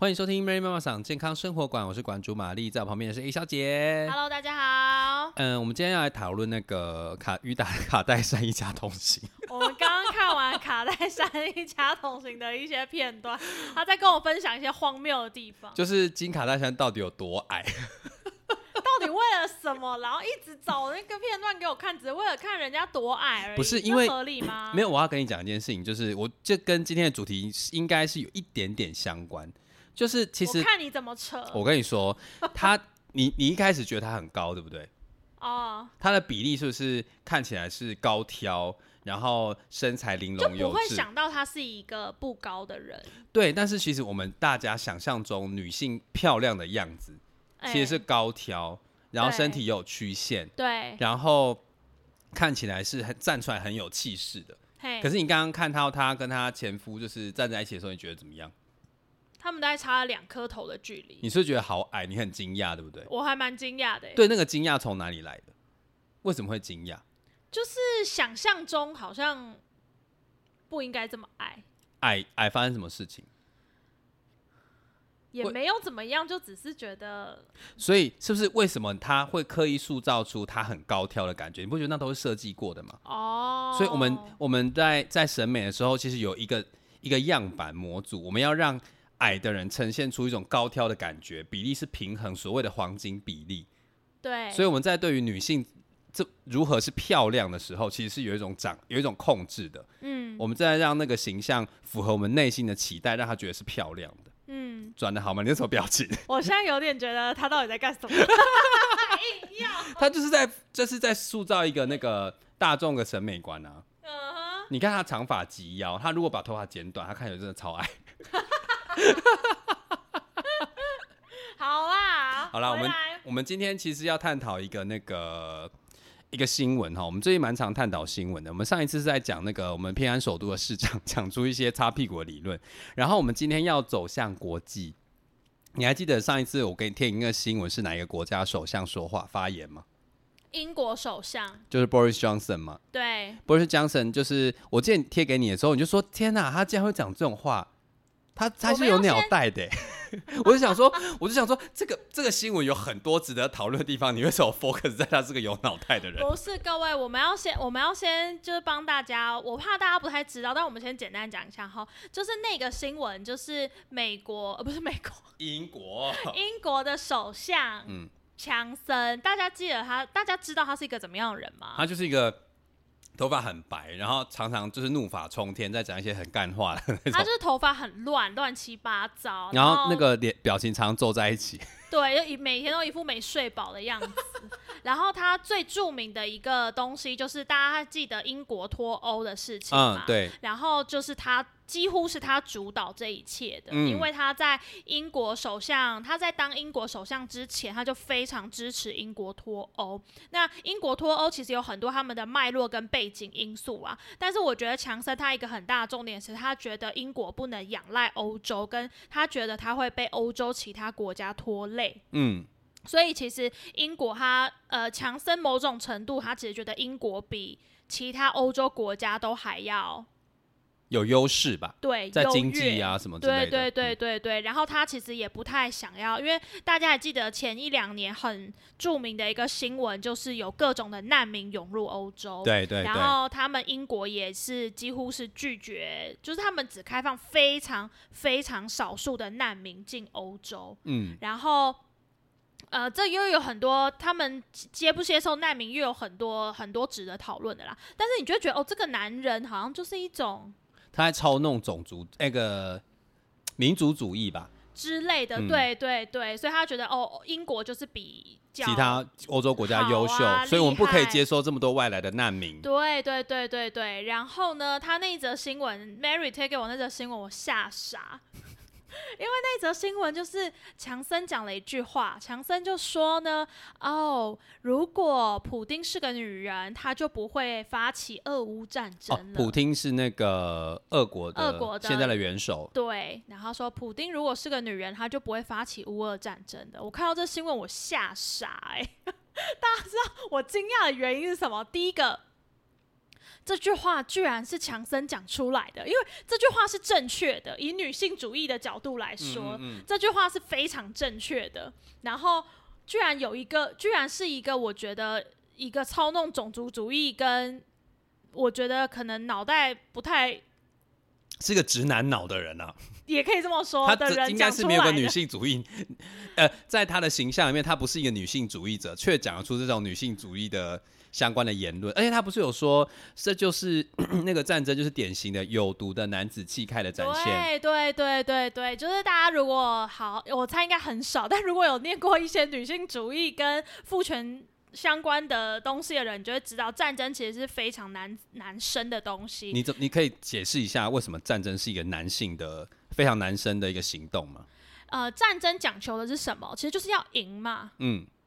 欢迎收听 Mary 妈妈桑健康生活馆，我是馆主玛丽，在我旁边的是 A 小姐。Hello，大家好。嗯，我们今天要来讨论那个卡与打卡戴珊一家同行。我们刚刚看完卡戴珊一家同行的一些片段，他在跟我分享一些荒谬的地方。就是金卡戴珊到底有多矮？到底为了什么？然后一直找那个片段给我看，只是为了看人家多矮而已。不是因为合理吗？没有，我要跟你讲一件事情，就是我这跟今天的主题应该是有一点点相关。就是其实我看你怎么扯。我跟你说，他你你一开始觉得他很高，对不对？哦，他的比例是不是看起来是高挑，然后身材玲珑有致？不会想到他是一个不高的人。对，但是其实我们大家想象中女性漂亮的样子，哎其实是高挑，然后身体有曲线，对，然后看起来是很站出来很有气势的。嘿，可是你刚刚看到她跟她前夫就是站在一起的时候，你觉得怎么样？他们大概差了两颗头的距离，你是是觉得好矮？你很惊讶，对不对？我还蛮惊讶的。，对，那个惊讶从哪里来的？为什么会惊讶？就是想象中好像不应该这么矮。矮矮发生什么事情？也没有怎么样，就只是觉得所以是不是为什么他会刻意塑造出他很高挑的感觉？你不觉得那都是设计过的吗？哦，所以我们我们在在审美的时候，其实有一个一个样板模组，我们要让矮的人呈现出一种高挑的感觉，比例是平衡，所谓的黄金比例。对，所以我们在对于女性这如何是漂亮的时候，其实是有一种掌有一种控制的。嗯我们在让那个形象符合我们内心的期待，让她觉得是漂亮的。嗯，转的好吗？你那什么表情？我现在有点觉得他到底在干什么？硬要，他就是在就是在塑造一个那个大众的审美观啊。你看他长发及腰，他如果把头发剪短，他看起来真的超矮。好啦，好啦，我们我们今天其实要探讨一个那个一个新闻哈，我们最近蛮常探讨新闻的。我们上一次是在讲那个我们偏安首都的市长讲出一些擦屁股的理论，然后我们今天要走向国际。你还记得上一次我给你听一个新闻是哪一个国家首相说话发言吗？英国首相就是 Boris Johnson 嘛。对 Boris Johnson 就是我之前贴给你的时候，你就说天哪，他竟然会讲这种话，他他是有鸟袋的欸。我就想说，我就想说，这个这个新闻有很多值得讨论的地方，你为什么 focus 在他是个有脑袋的人？不是各位，我们要先我们要先就是帮大家，我怕大家不太知道，但我们先简单讲一下哈，就是那个新闻，就是美国呃不是美国，英国，英国的首相嗯，强森，大家记得他，大家知道他是一个怎么样的人吗？他就是一个头发很白，然后常常就是怒发冲天，在讲一些很干话的那种，他就是头发很乱，乱七八糟，然后那个脸表情常常皱在一起。对，就一每天都一副没睡饱的样子。然后他最著名的一个东西就是大家记得英国脱欧的事情嘛，嗯，。对，然后就是他几乎是他主导这一切的，嗯因为他在英国首相，他在当英国首相之前，他就非常支持英国脱欧。那英国脱欧其实有很多他们的脉络跟背景因素啊，但是我觉得强森他一个很大的重点是他觉得英国不能仰赖欧洲，跟他觉得他会被欧洲其他国家拖累。嗯，所以其实英国他呃强森某种程度，他其实觉得英国比其他欧洲国家都还要有优势吧，对在经济啊什么之类的。对对对嗯，对对，然后他其实也不太想要，因为大家还记得前一两年很著名的一个新闻，就是有各种的难民涌入欧洲。对对对，然后他们英国也是几乎是拒绝，就是他们只开放非常非常少数的难民进欧洲。嗯，然后，呃，这又有很多他们接不接受难民，又有很多很多值得讨论的啦。但是你就会觉得，哦，这个男人好像就是一种他在操弄种族那个民族主义吧，之类的，嗯。对对对，所以他觉得，哦，英国就是比较其他欧洲国家优秀，好啊所以我们不可以厉害接收这么多外来的难民。对对对对对，然后呢，他那一则新闻，Mary 推给我那则新闻，我吓傻，因为那则新闻就是强森讲了一句话，强森就说呢，哦，如果普丁是个女人，她就不会发起俄乌战争哦了。，普丁是那个俄国的俄国的现在的元首，对，然后说普丁如果是个女人，她就不会发起乌俄战争的。我看到这新闻，我吓傻哎、大家知道我惊讶的原因是什么？第一个，这句话居然是强森讲出来的，因为这句话是正确的。以女性主义的角度来说，嗯嗯这句话是非常正确的。然后，居然有一个，居然是一个，我觉得一个操弄种族主义跟我觉得可能脑袋不太，是个直男脑的人啊，也可以这么说他的人这应该讲出来的。是没有个女性主义，呃，在他的形象里面，他不是一个女性主义者，却讲得出这种女性主义的相关的言论，而且他不是有说这就是 那个战争就是典型的有毒的男子气概的展现，对对对对对，就是大家如果好，我猜应该很少，但如果有念过一些女性主义跟父权相关的东西的人，你就会知道战争其实是非常难男生的东西。你怎你可以解释一下为什么战争是一个男性的非常男生的一个行动吗？呃，战争讲求的是什么？其实就是要赢嘛。嗯啊，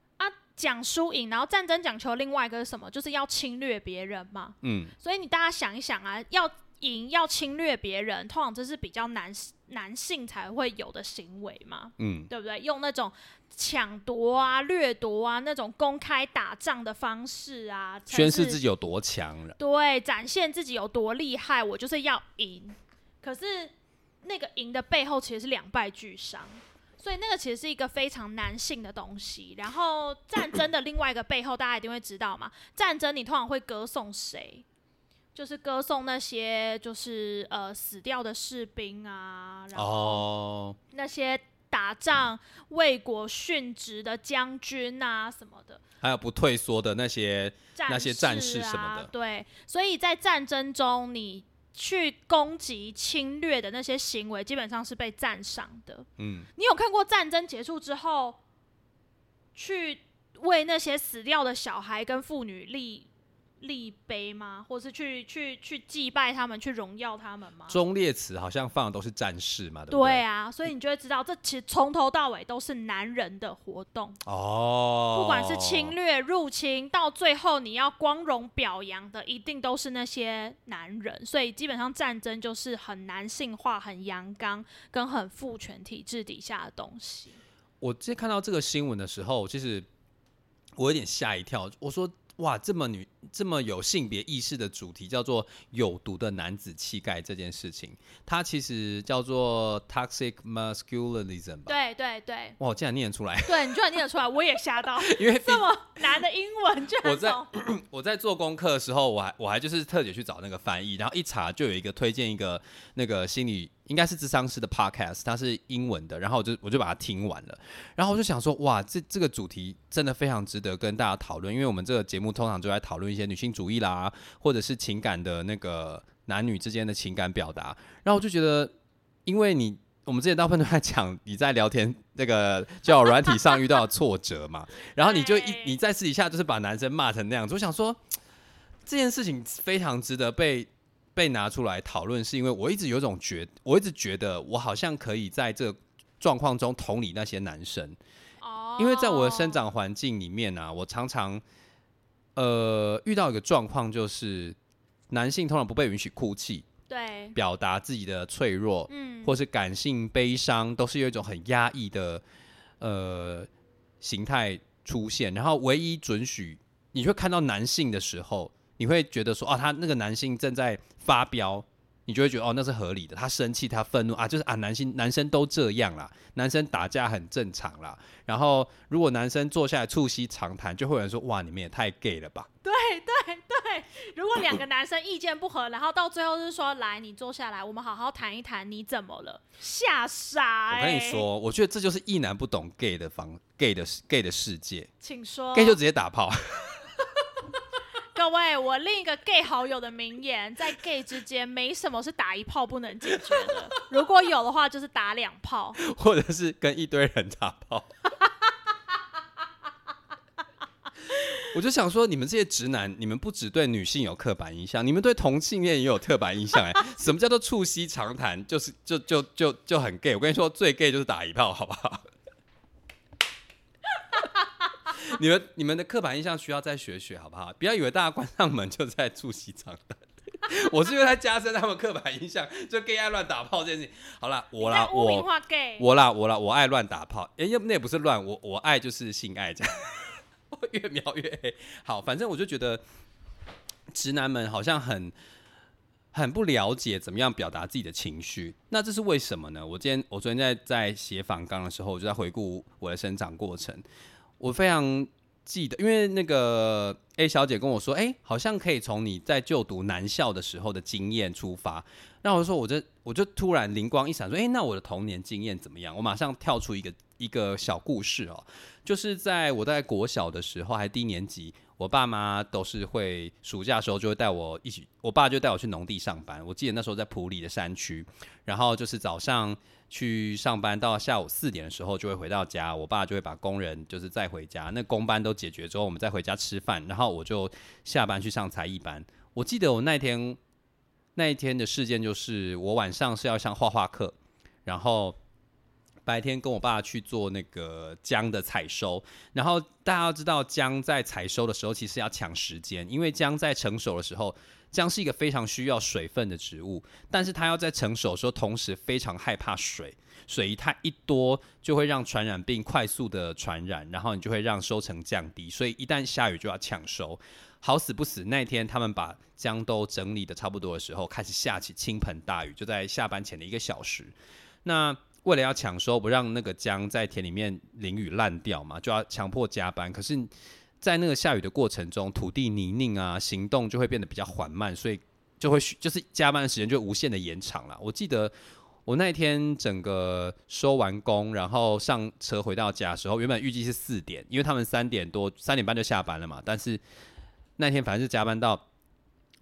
讲输赢，然后战争讲求另外一个是什么？就是要侵略别人嘛。嗯，所以你大家想一想啊，要赢要侵略别人，通常这是比较男男性才会有的行为嘛。嗯，对不对？用那种抢夺啊、掠夺啊那种公开打仗的方式啊，宣示自己有多强了。对，展现自己有多厉害，我就是要赢。可是那个赢的背后其实是两败俱伤，所以那个其实是一个非常男性的东西。然后战争的另外一个背后，大家一定会知道嘛，战争你通常会歌颂谁？就是歌颂那些就是呃死掉的士兵啊，然后哦，那些打仗为国殉职的将军啊什么的，还有不退缩的那些，战那些战士士什么的啊对，所以在战争中，你去攻击、侵略的那些行为，基本上是被赞赏的。嗯，你有看过战争结束之后，去为那些死掉的小孩跟妇女立立碑吗？或是去去去祭拜他们，去荣耀他们吗？忠烈祠好像放的都是战士嘛，对不对？对啊，所以你就会知道，这其实从头到尾都是男人的活动。哦，不管是侵略、入侵，到最后你要光荣表扬的，一定都是那些男人。所以基本上战争就是很男性化、很阳刚、跟很父权体制底下的东西。我之前看到这个新闻的时候，其实我有点吓一跳。我说：“哇，这么女、这么有性别意识的主题，叫做有毒的男子气概这件事情，它其实叫做 toxic masculinism 吧？对对对哇，我竟然念得出来！对，你居然念得出来，我也吓到。因为这么难的英文，居我在 我在做功课的时候，我还我还就是特别去找那个翻译，然后一查就有一个推荐一个那个心理应该是智商师的 podcast，它是英文的，然后我就我就把它听完了，然后我就想说，哇，这这个主题真的非常值得跟大家讨论，因为我们这个节目通常就在讨论一些女性主义啦，或者是情感的那个男女之间的情感表达，然后我就觉得，因为你。我们之前大部分都在讲你在聊天那个叫软体上遇到的挫折嘛，然后你就一你在私底下就是把男生骂成那样子，我想说这件事情非常值得被被拿出来讨论，是因为我一直有种觉，我一直觉得我好像可以在这个状况中同理那些男生，哦，因为在我的生长环境里面啊，我常常呃遇到一个状况，就是男性通常不被允许哭泣，对，表达自己的脆弱，嗯，或是感性悲伤，都是有一种很压抑的呃形态出现。然后唯一准许你会看到男性的时候，你会觉得说，哦，他那个男性正在发飙，你就会觉得哦，那是合理的。他生气，他愤怒啊，就是啊，男性男生都这样啦，男生打架很正常啦。然后如果男生坐下来促膝长谈，就会有人说，哇，你们也太 gay 了吧？对对对，如果两个男生意见不合，然后到最后是说，来，你坐下来，我们好好谈一谈，你怎么了？吓傻、欸！我跟你，说，我觉得这就是一男不懂 gay 的方 gay 的 gay 的世界请说。，gay 就直接打炮。各位，我另一个 gay 好友的名言，在 gay 之间没什么是打一炮不能解决的，如果有的话，就是打两炮。或者是跟一堆人打炮。我就想说，你们这些直男，你们不只对女性有刻板印象，你们对同性恋也有刻板印象哎。什么叫做促膝长谈？就是就就就就很 gay。我跟你说，最 gay 就是打一炮，好不好？你们你们的刻板印象需要再学学，好不好？不要以为大家关上门就在促膝长谈。我是因为在加深他们刻板印象，就 gay 爱乱打炮这件事情。好啦，我啦，我我啦，我啦，我爱乱打炮，哎、那也不是乱，我我爱就是性爱这样，越描越黑。好，反正我就觉得直男们好像很很不了解怎么样表达自己的情绪。那这是为什么呢？我今天我昨天在在写访纲的时候，我就在回顾我的生长过程，我非常。记得，因为那个 A 小姐跟我说，哎，好像可以从你在就读男校的时候的经验出发。那我就说，我就我就突然灵光一闪，说，哎，那我的童年经验怎么样？我马上跳出一个一个小故事哦，就是在我在国小的时候，还低年级，我爸妈都是会暑假的时候就会带我一起，我爸就带我去农地上班。我记得那时候在普里的山区，然后就是早上。去上班到下午四点的时候就会回到家，我爸就会把工人就是再回家，那工班都解决之后，我们再回家吃饭，然后我就下班去上才艺班。我记得我那天那一天的事件就是我晚上是要上画画课，然后白天跟我爸去做那个姜的采收，然后大家要知道姜在采收的时候其实要抢时间，因为姜在成熟的时候。姜是一个非常需要水分的植物，但是它要在成熟的时候，同时非常害怕水，水一太一多就会让传染病快速的传染，然后你就会让收成降低，所以一旦下雨就要抢收，好死不死那天他们把姜都整理的差不多的时候，开始下起倾盆大雨，就在下班前的一个小时，那为了要抢收，不让那个姜在田里面淋雨烂掉嘛，就要强迫加班，可是。在那个下雨的过程中，土地泥泞啊，行动就会变得比较缓慢，所以就会就是加班的时间就无限的延长了。我记得我那天整个收完工，然后上车回到家的时候，原本预计是四点，因为他们三点多三点半就下班了嘛。但是那天反正是加班到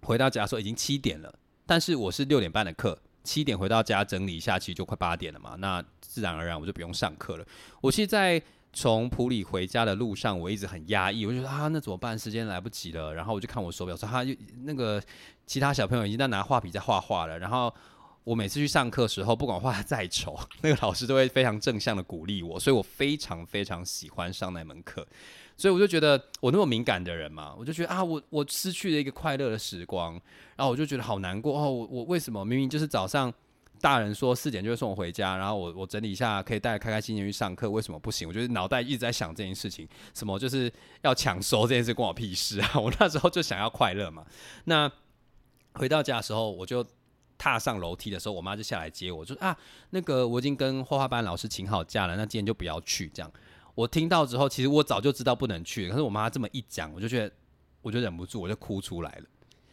回到家的时候已经七点了，但是我是六点半的课，七点回到家整理一下，其实就快八点了嘛。那自然而然我就不用上课了。我其实，在从普里回家的路上，我一直很压抑，我就说啊，那怎么办？时间来不及了。然后我就看我手表，说他那个其他小朋友已经在拿画笔在画画了。然后我每次去上课时候，不管画的再丑，那个老师都会非常正向的鼓励我，所以我非常非常喜欢上那门课。所以我就觉得我那么敏感的人嘛，我就觉得啊，我我失去了一个快乐的时光，然后我就觉得好难过哦，我我为什么明明就是早上。大人说四点就会送我回家，然后我我整理一下可以带开开心心去上课，为什么不行？我觉得脑袋一直在想这件事情，什么就是要抢收这件事关我屁事啊！我那时候就想要快乐嘛。那回到家的时候，我就踏上楼梯的时候，我妈就下来接我，说啊，那个我已经跟画画班老师请好假了，那今天就不要去。这样我听到之后，其实我早就知道不能去，可是我妈这么一讲，我就觉得我就忍不住，我就哭出来了。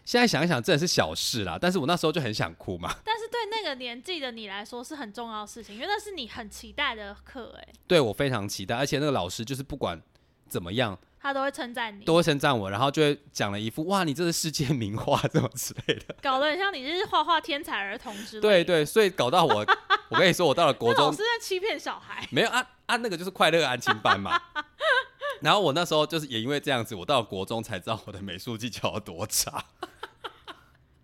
现在想一想，真的是小事啦。但是我那时候就很想哭嘛。但是对那个年纪的你来说是很重要的事情，因为那是你很期待的课，哎。对我非常期待，而且那个老师就是不管怎么样，他都会称赞你，都会称赞我，然后就会讲了一副哇，你这是世界名画这么之类的，搞得很像你是画画天才儿童之类。对对，所以搞到我，我跟你说，我到了国中，老师在欺骗小孩。没有啊啊，那个就是快乐安亲班嘛。然后我那时候就是也因为这样子，我到了国中才知道我的美术技巧有多差。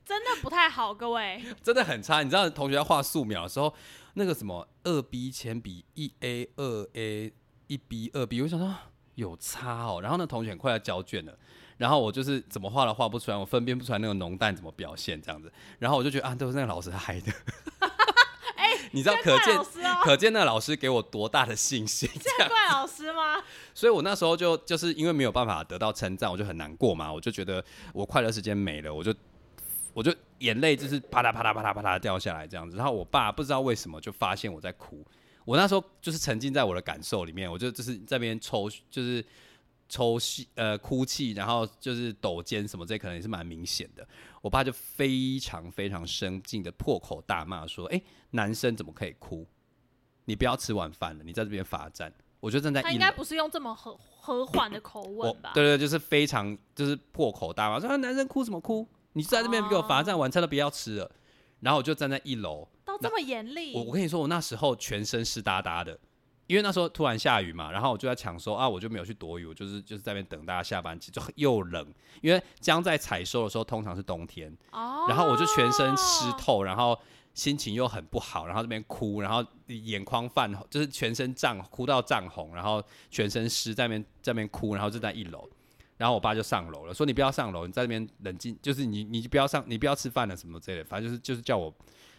真的不太好，各位，真的很差。你知道，同学要画素描的时候，那个什么二 B 铅笔一 A 二 A 一 B 二 B，我想说有差哦。然后那同学很快要交卷了，然后我就是怎么画都画不出来，我分辨不出来那个浓淡怎么表现这样子。然后我就觉得啊，都是那个老师害的。哎，你知道，可见可见那个老师给我多大的信心？这怪老师吗？所以我那时候就就是因为没有办法得到称赞，我就很难过嘛。我就觉得我快乐时间没了，我就。我就眼泪就是啪嗒啪嗒啪嗒啪嗒掉下来这样子，然后我爸不知道为什么就发现我在哭，我那时候就是沉浸在我的感受里面，我就就是这边抽就是抽泣呃哭泣，然后就是抖肩什么这可能也是蛮明显的，我爸就非常非常生气的破口大骂说：“哎，男生怎么可以哭？你不要吃晚饭了，你在这边罚站。”我就站在他应该不是用这么和和缓的口吻吧？对对，就是非常就是破口大骂说：“男生哭什么哭？”你在这边给我罚站，晚餐都不要吃了。然后我就站在一楼，都这么严厉。我我跟你说，我那时候全身湿哒哒的，因为那时候突然下雨嘛。然后我就在抢收啊，我就没有去躲雨，我就是就是在那边等大家下班，其实又冷。因为将在采收的时候通常是冬天，哦。然后我就全身湿透，然后心情又很不好，然后这边哭，然后眼眶泛红，就是全身涨，哭到涨红，然后全身湿在那边在那边哭，然后就在一楼。然后我爸就上楼了，说你不要上楼，你在那边冷静，就是你你就不要上，你不要吃饭了什么之类的，反正就是就是叫我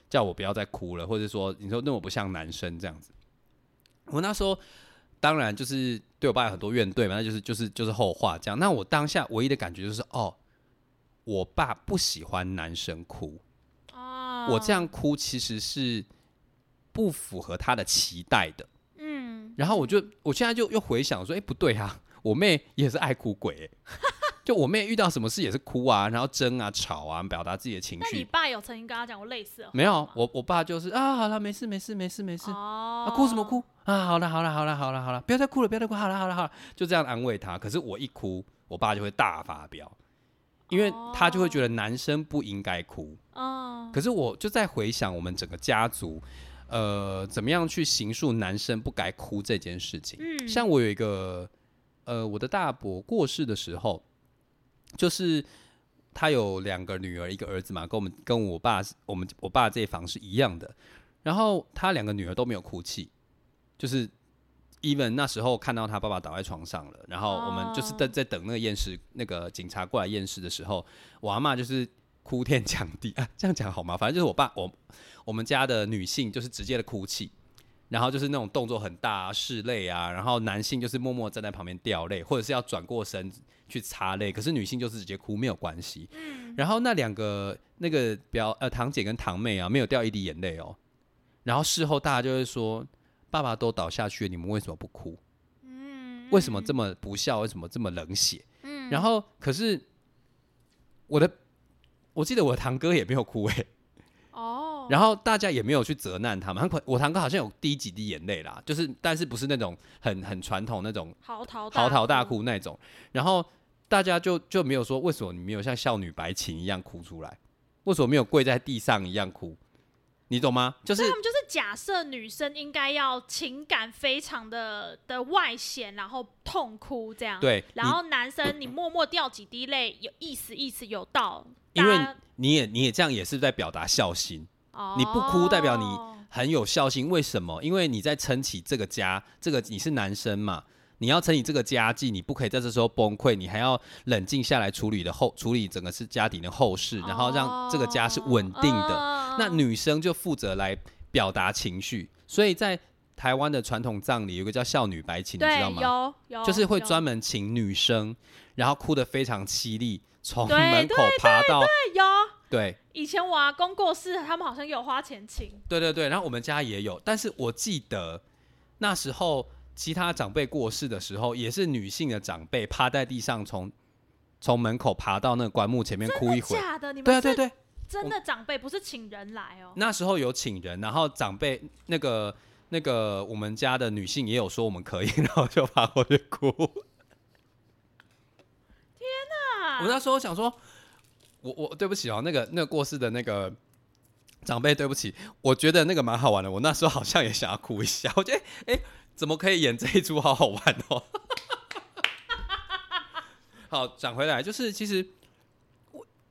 叫我不要再哭了，或者说你说那我不像男生这样子。我那时候当然就是对我爸有很多怨怼嘛，那就是就是就是后话这样。那我当下唯一的感觉就是哦，我爸不喜欢男生哭，哦，我这样哭其实是不符合他的期待的。嗯，然后我就我现在就又回想说，哎、不对啊，我妹也是爱哭鬼、欸，就我妹遇到什么事也是哭啊，然后争啊、吵啊，表达自己的情绪那你。爸有曾经跟他讲过类似的没有，我我爸就是啊，好了，没事没事没事没事，哦啊，哭什么哭啊？好了好了好了好了好了，不要再哭了，不要再哭，好了好了好了，就这样安慰他。可是我一哭，我爸就会大发飙，因为他就会觉得男生不应该哭。嗯，可是我就在回想我们整个家族，呃，怎么样去形塑男生不该哭这件事情。嗯像我有一个，呃，我的大伯过世的时候，就是他有两个女儿，一个儿子嘛，跟我们跟我爸我们我爸这一房是一样的。然后他两个女儿都没有哭泣，就是 even 那时候看到他爸爸倒在床上了，然后我们就是在在等那个验尸，那个警察过来验尸的时候，我阿妈就是哭天抢地啊，这样讲好吗？反正就是我爸我我们家的女性就是直接的哭泣，然后就是那种动作很大啊，拭泪啊，然后男性就是默默站在旁边掉泪，或者是要转过身去擦泪，可是女性就是直接哭没有关系。然后那两个那个表呃堂姐跟堂妹啊，没有掉一滴眼泪哦。然后事后大家就会说，爸爸都倒下去了，你们为什么不哭？嗯，为什么这么不孝？为什么这么冷血？嗯，然后可是我的，我记得我的堂哥也没有哭诶、哦，然后大家也没有去责难他们。我堂哥好像有滴几滴眼泪啦，就是但是不是那种很很传统那种嚎啕嚎啕大哭，那种。然后大家就就没有说为什么你没有像少女白琴一样哭出来，为什么没有跪在地上一样哭？你懂吗？就是他们就是假设女生应该要情感非常的的外显，然后痛哭这样，，对，然后男生你默默掉几滴泪，有意思意思有道，因为你也你也这样也是在表达孝心。哦你不哭代表你很有孝心，为什么？因为你在撑起这个家，这个你是男生嘛，你要撑起这个家计，你不可以在这时候崩溃，你还要冷静下来处理的后处理整个是家庭的后事，然后让这个家是稳定的。哦那女生就负责来表达情绪，所以在台湾的传统葬礼有个叫孝女白琴，你知对道吗？有有就是会专门请女生，然后哭得非常凄厉，从门口爬到有。对。以前我阿公过世，他们好像有花钱请，对对对，然后我们家也有，但是我记得那时候其他长辈过世的时候，也是女性的长辈趴在地上从从门口爬到那个棺木前面哭一会。假的？你们对啊，对是对，真的长辈，不是请人来哦。那时候有请人，然后长辈那个那个我们家的女性也有说我们可以，然后就爬过去哭。天哪我那时候想说，我我对不起哦，那个那个过世的那个长辈，对不起，我觉得那个蛮好玩的。我那时候好像也想要哭一下，我觉得哎、诶怎么可以演这一出，好好玩哦。好，讲回来，就是其实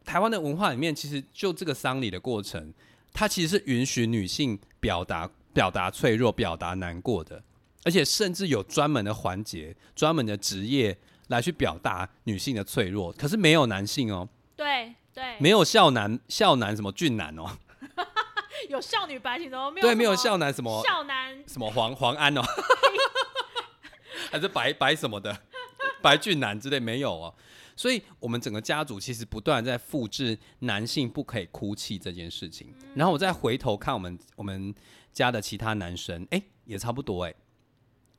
台湾的文化里面，其实就这个丧礼的过程，它其实是允许女性表达表达脆弱、表达难过的，而且甚至有专门的环节、专门的职业来去表达女性的脆弱。可是没有男性哦，对对，没有孝男、孝男什么俊男哦，有少女白情的，没有对，没有什么孝男什么少男。什么黄黄安哦，还是白白什么的，白俊男之类没有哦。所以，我们整个家族其实不断在复制男性不可以哭泣这件事情。然后我再回头看我们我们家的其他男生，哎、也差不多哎、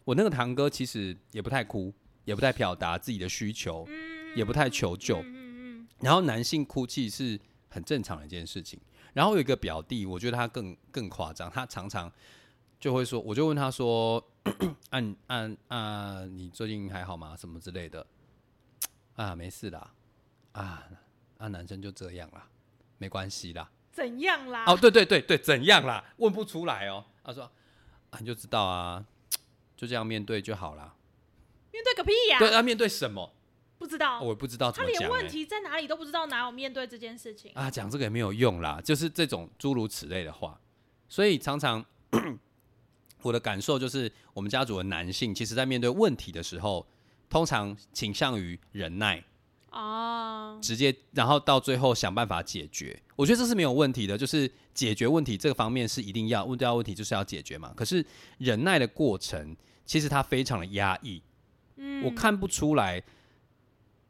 我那个堂哥其实也不太哭，也不太表达自己的需求，也不太求救。然后男性哭泣是很正常的一件事情。然后有一个表弟，我觉得他更更夸张，他常常就会说，我就问他说：“ 按按啊，你最近还好吗？什么之类的？”啊，没事啦，啊啊，男生就这样啦，没关系啦。怎样啦？哦，对对对对，怎样啦？问不出来哦。他说：“啊，你就知道啊，就这样面对就好啦。面对个屁呀、对，要、面对什么？不知道，我也不知道怎么讲、他连问欸。题在哪里都不知道，哪有面对这件事情？啊，讲这个也没有用啦，就是这种诸如此类的话，所以常常 我的感受就是，我们家族的男性其实在面对问题的时候，通常倾向于忍耐，啊，直接然后到最后想办法解决。我觉得这是没有问题的，就是解决问题这个方面是一定要问到问题就是要解决嘛。可是忍耐的过程，其实它非常的压抑，嗯我看不出来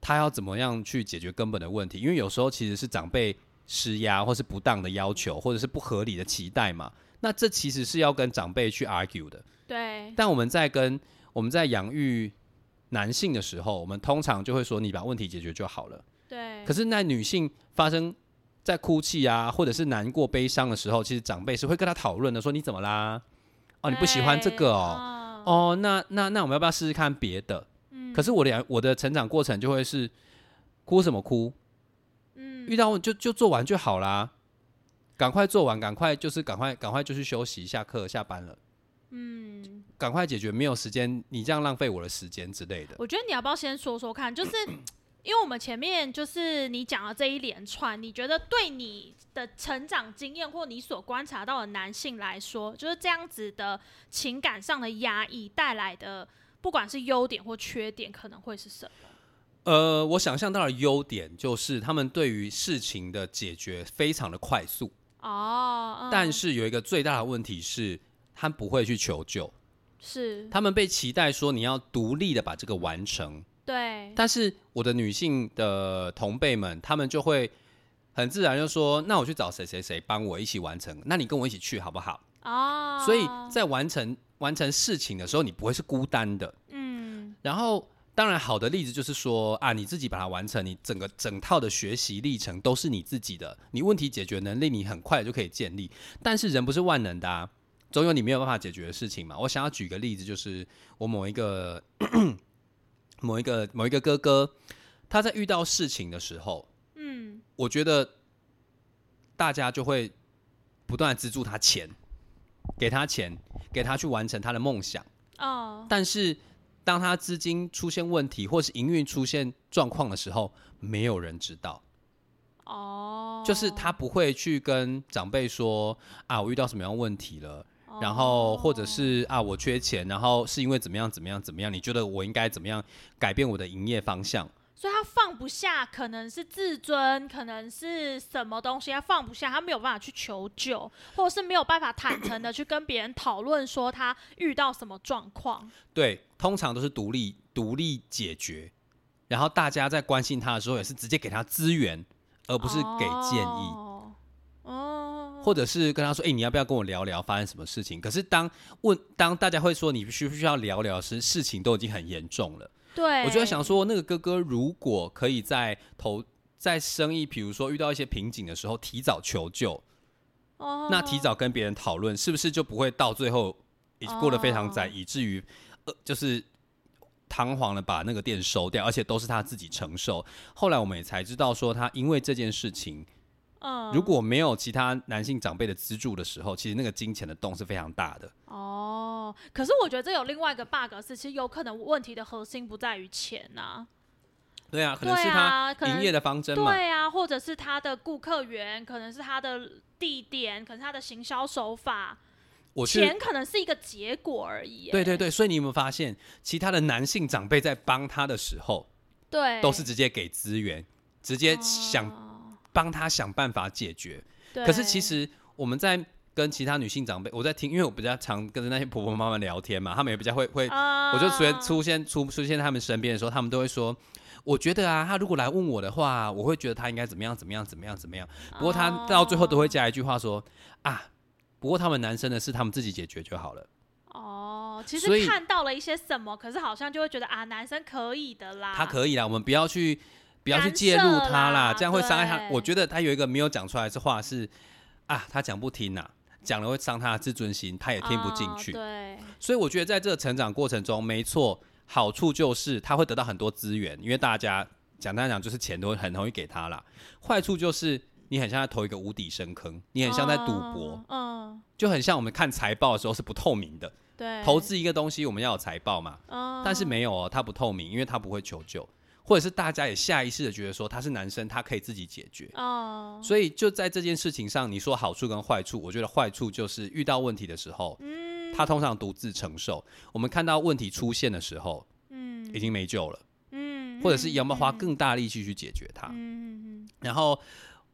他要怎么样去解决根本的问题？因为有时候其实是长辈施压，或是不当的要求，或者是不合理的期待嘛。那这其实是要跟长辈去 argue 的。对，但我们在跟我们在养育男性的时候，我们通常就会说你把问题解决就好了。对，可是那女性发生在哭泣啊，或者是难过、悲伤的时候，其实长辈是会跟他讨论的，说你怎么啦？哦，你不喜欢这个哦？哦，那那那我们要不要试试看别的？嗯可是我的我的成长过程就会是哭什么哭？嗯遇到就就做完就好啦，赶快做完，赶快就是赶快赶快就去休息，下课下班了，嗯，赶快解决，没有时间，你这样浪费我的时间之类的。我觉得你要不要先说说看，就是因为我们前面就是你讲的这一连串，你觉得对你的成长经验或你所观察到的男性来说，就是这样子的情感上的压抑带来的，不管是优点或缺点，可能会是什么？呃，我想象到的优点就是他们对于事情的解决非常的快速，哦，嗯但是有一个最大的问题是，他们不会去求救，是他们被期待说你要独立的把这个完成，对，但是我的女性的同辈们，他们就会很自然就说，那我去找谁谁谁帮我一起完成，那你跟我一起去好不好？哦，所以在完成完成事情的时候，你不会是孤单的。嗯然后，当然好的例子就是说啊，你自己把它完成，你整个整套的学习历程都是你自己的，你问题解决能力你很快就可以建立。但是人不是万能的啊，总有你没有办法解决的事情嘛。我想要举个例子，就是我某一个某一个某一个哥哥，他在遇到事情的时候，嗯我觉得大家就会不断资助他钱，给他钱，给他去完成他的梦想。哦但是当他资金出现问题，或是营运出现状况的时候，没有人知道。哦，就是他不会去跟长辈说啊，我遇到什么样问题了，然后或者是啊，我缺钱，然后是因为怎么样怎么样怎么样，你觉得我应该怎么样改变我的营业方向？所以他放不下，可能是自尊，可能是什么东西，他放不下，他没有办法去求救，或者是没有办法坦诚的去跟别人讨论说他遇到什么状况。对，通常都是独立独立解决，然后大家在关心他的时候，也是直接给他资源，而不是给建议。哦，哦或者是跟他说：“哎、你要不要跟我聊聊发生什么事情？”可是当问当大家会说你需不需要聊聊时，事情都已经很严重了。对，我就在想说，那个哥哥如果可以在投在生意，比如说遇到一些瓶颈的时候，提早求救，哦，那提早跟别人讨论，是不是就不会到最后已过得非常窄，哦以至于呃就是堂皇的把那个店收掉，而且都是他自己承受。后来我们也才知道说，他因为这件事情。嗯，如果没有其他男性长辈的资助的时候，其实那个金钱的洞是非常大的。哦，可是我觉得这有另外一个 bug 是，其实有可能问题的核心不在于钱呐、对啊，可能是他营业的方针嘛。对啊，或者是他的顾客源，可能是他的地点，可能是他的行销手法，我去，钱可能是一个结果而已。对对对，所以你有没有发现，其他的男性长辈在帮他的时候，对，都是直接给资源，直接想哦帮他想办法解决。对可是其实我们在跟其他女性长辈，我在听，因为我比较常跟着那些婆婆妈妈聊天嘛，他们也比较会会，啊我就随出现出出现在他们身边的时候，他们都会说。我觉得啊，他如果来问我的话，我会觉得他应该怎么样怎么样怎么样怎么样。不过他到最后都会加一句话说：“啊，不过他们男生的事他们自己解决就好了。哦，其实看到了一些什么，可是好像就会觉得啊，男生可以的啦，他可以啦，我们不要去不要去介入他啦，啦这样会伤害他。我觉得他有一个没有讲出来的话是啊，他讲不听呐、讲了会伤他的自尊心，他也听不进哦去。对，所以我觉得在这个成长过程中，没错，好处就是他会得到很多资源，因为大家简单讲就是钱都会很容易给他啦。坏处就是你很像在投一个无底深坑，你很像在赌博，嗯，嗯，就很像我们看财报的时候是不透明的。对，投资一个东西，我们要有财报嘛，嗯，但是没有哦，它不透明，因为它不会求救，或者是大家也下意识的觉得说他是男生，他可以自己解决。哦，所以就在这件事情上，你说好处跟坏处，我觉得坏处就是遇到问题的时候，嗯，他通常独自承受。我们看到问题出现的时候，嗯。已经没救了，嗯，或者是要不要花嗯更大力气去解决它。嗯嗯嗯然后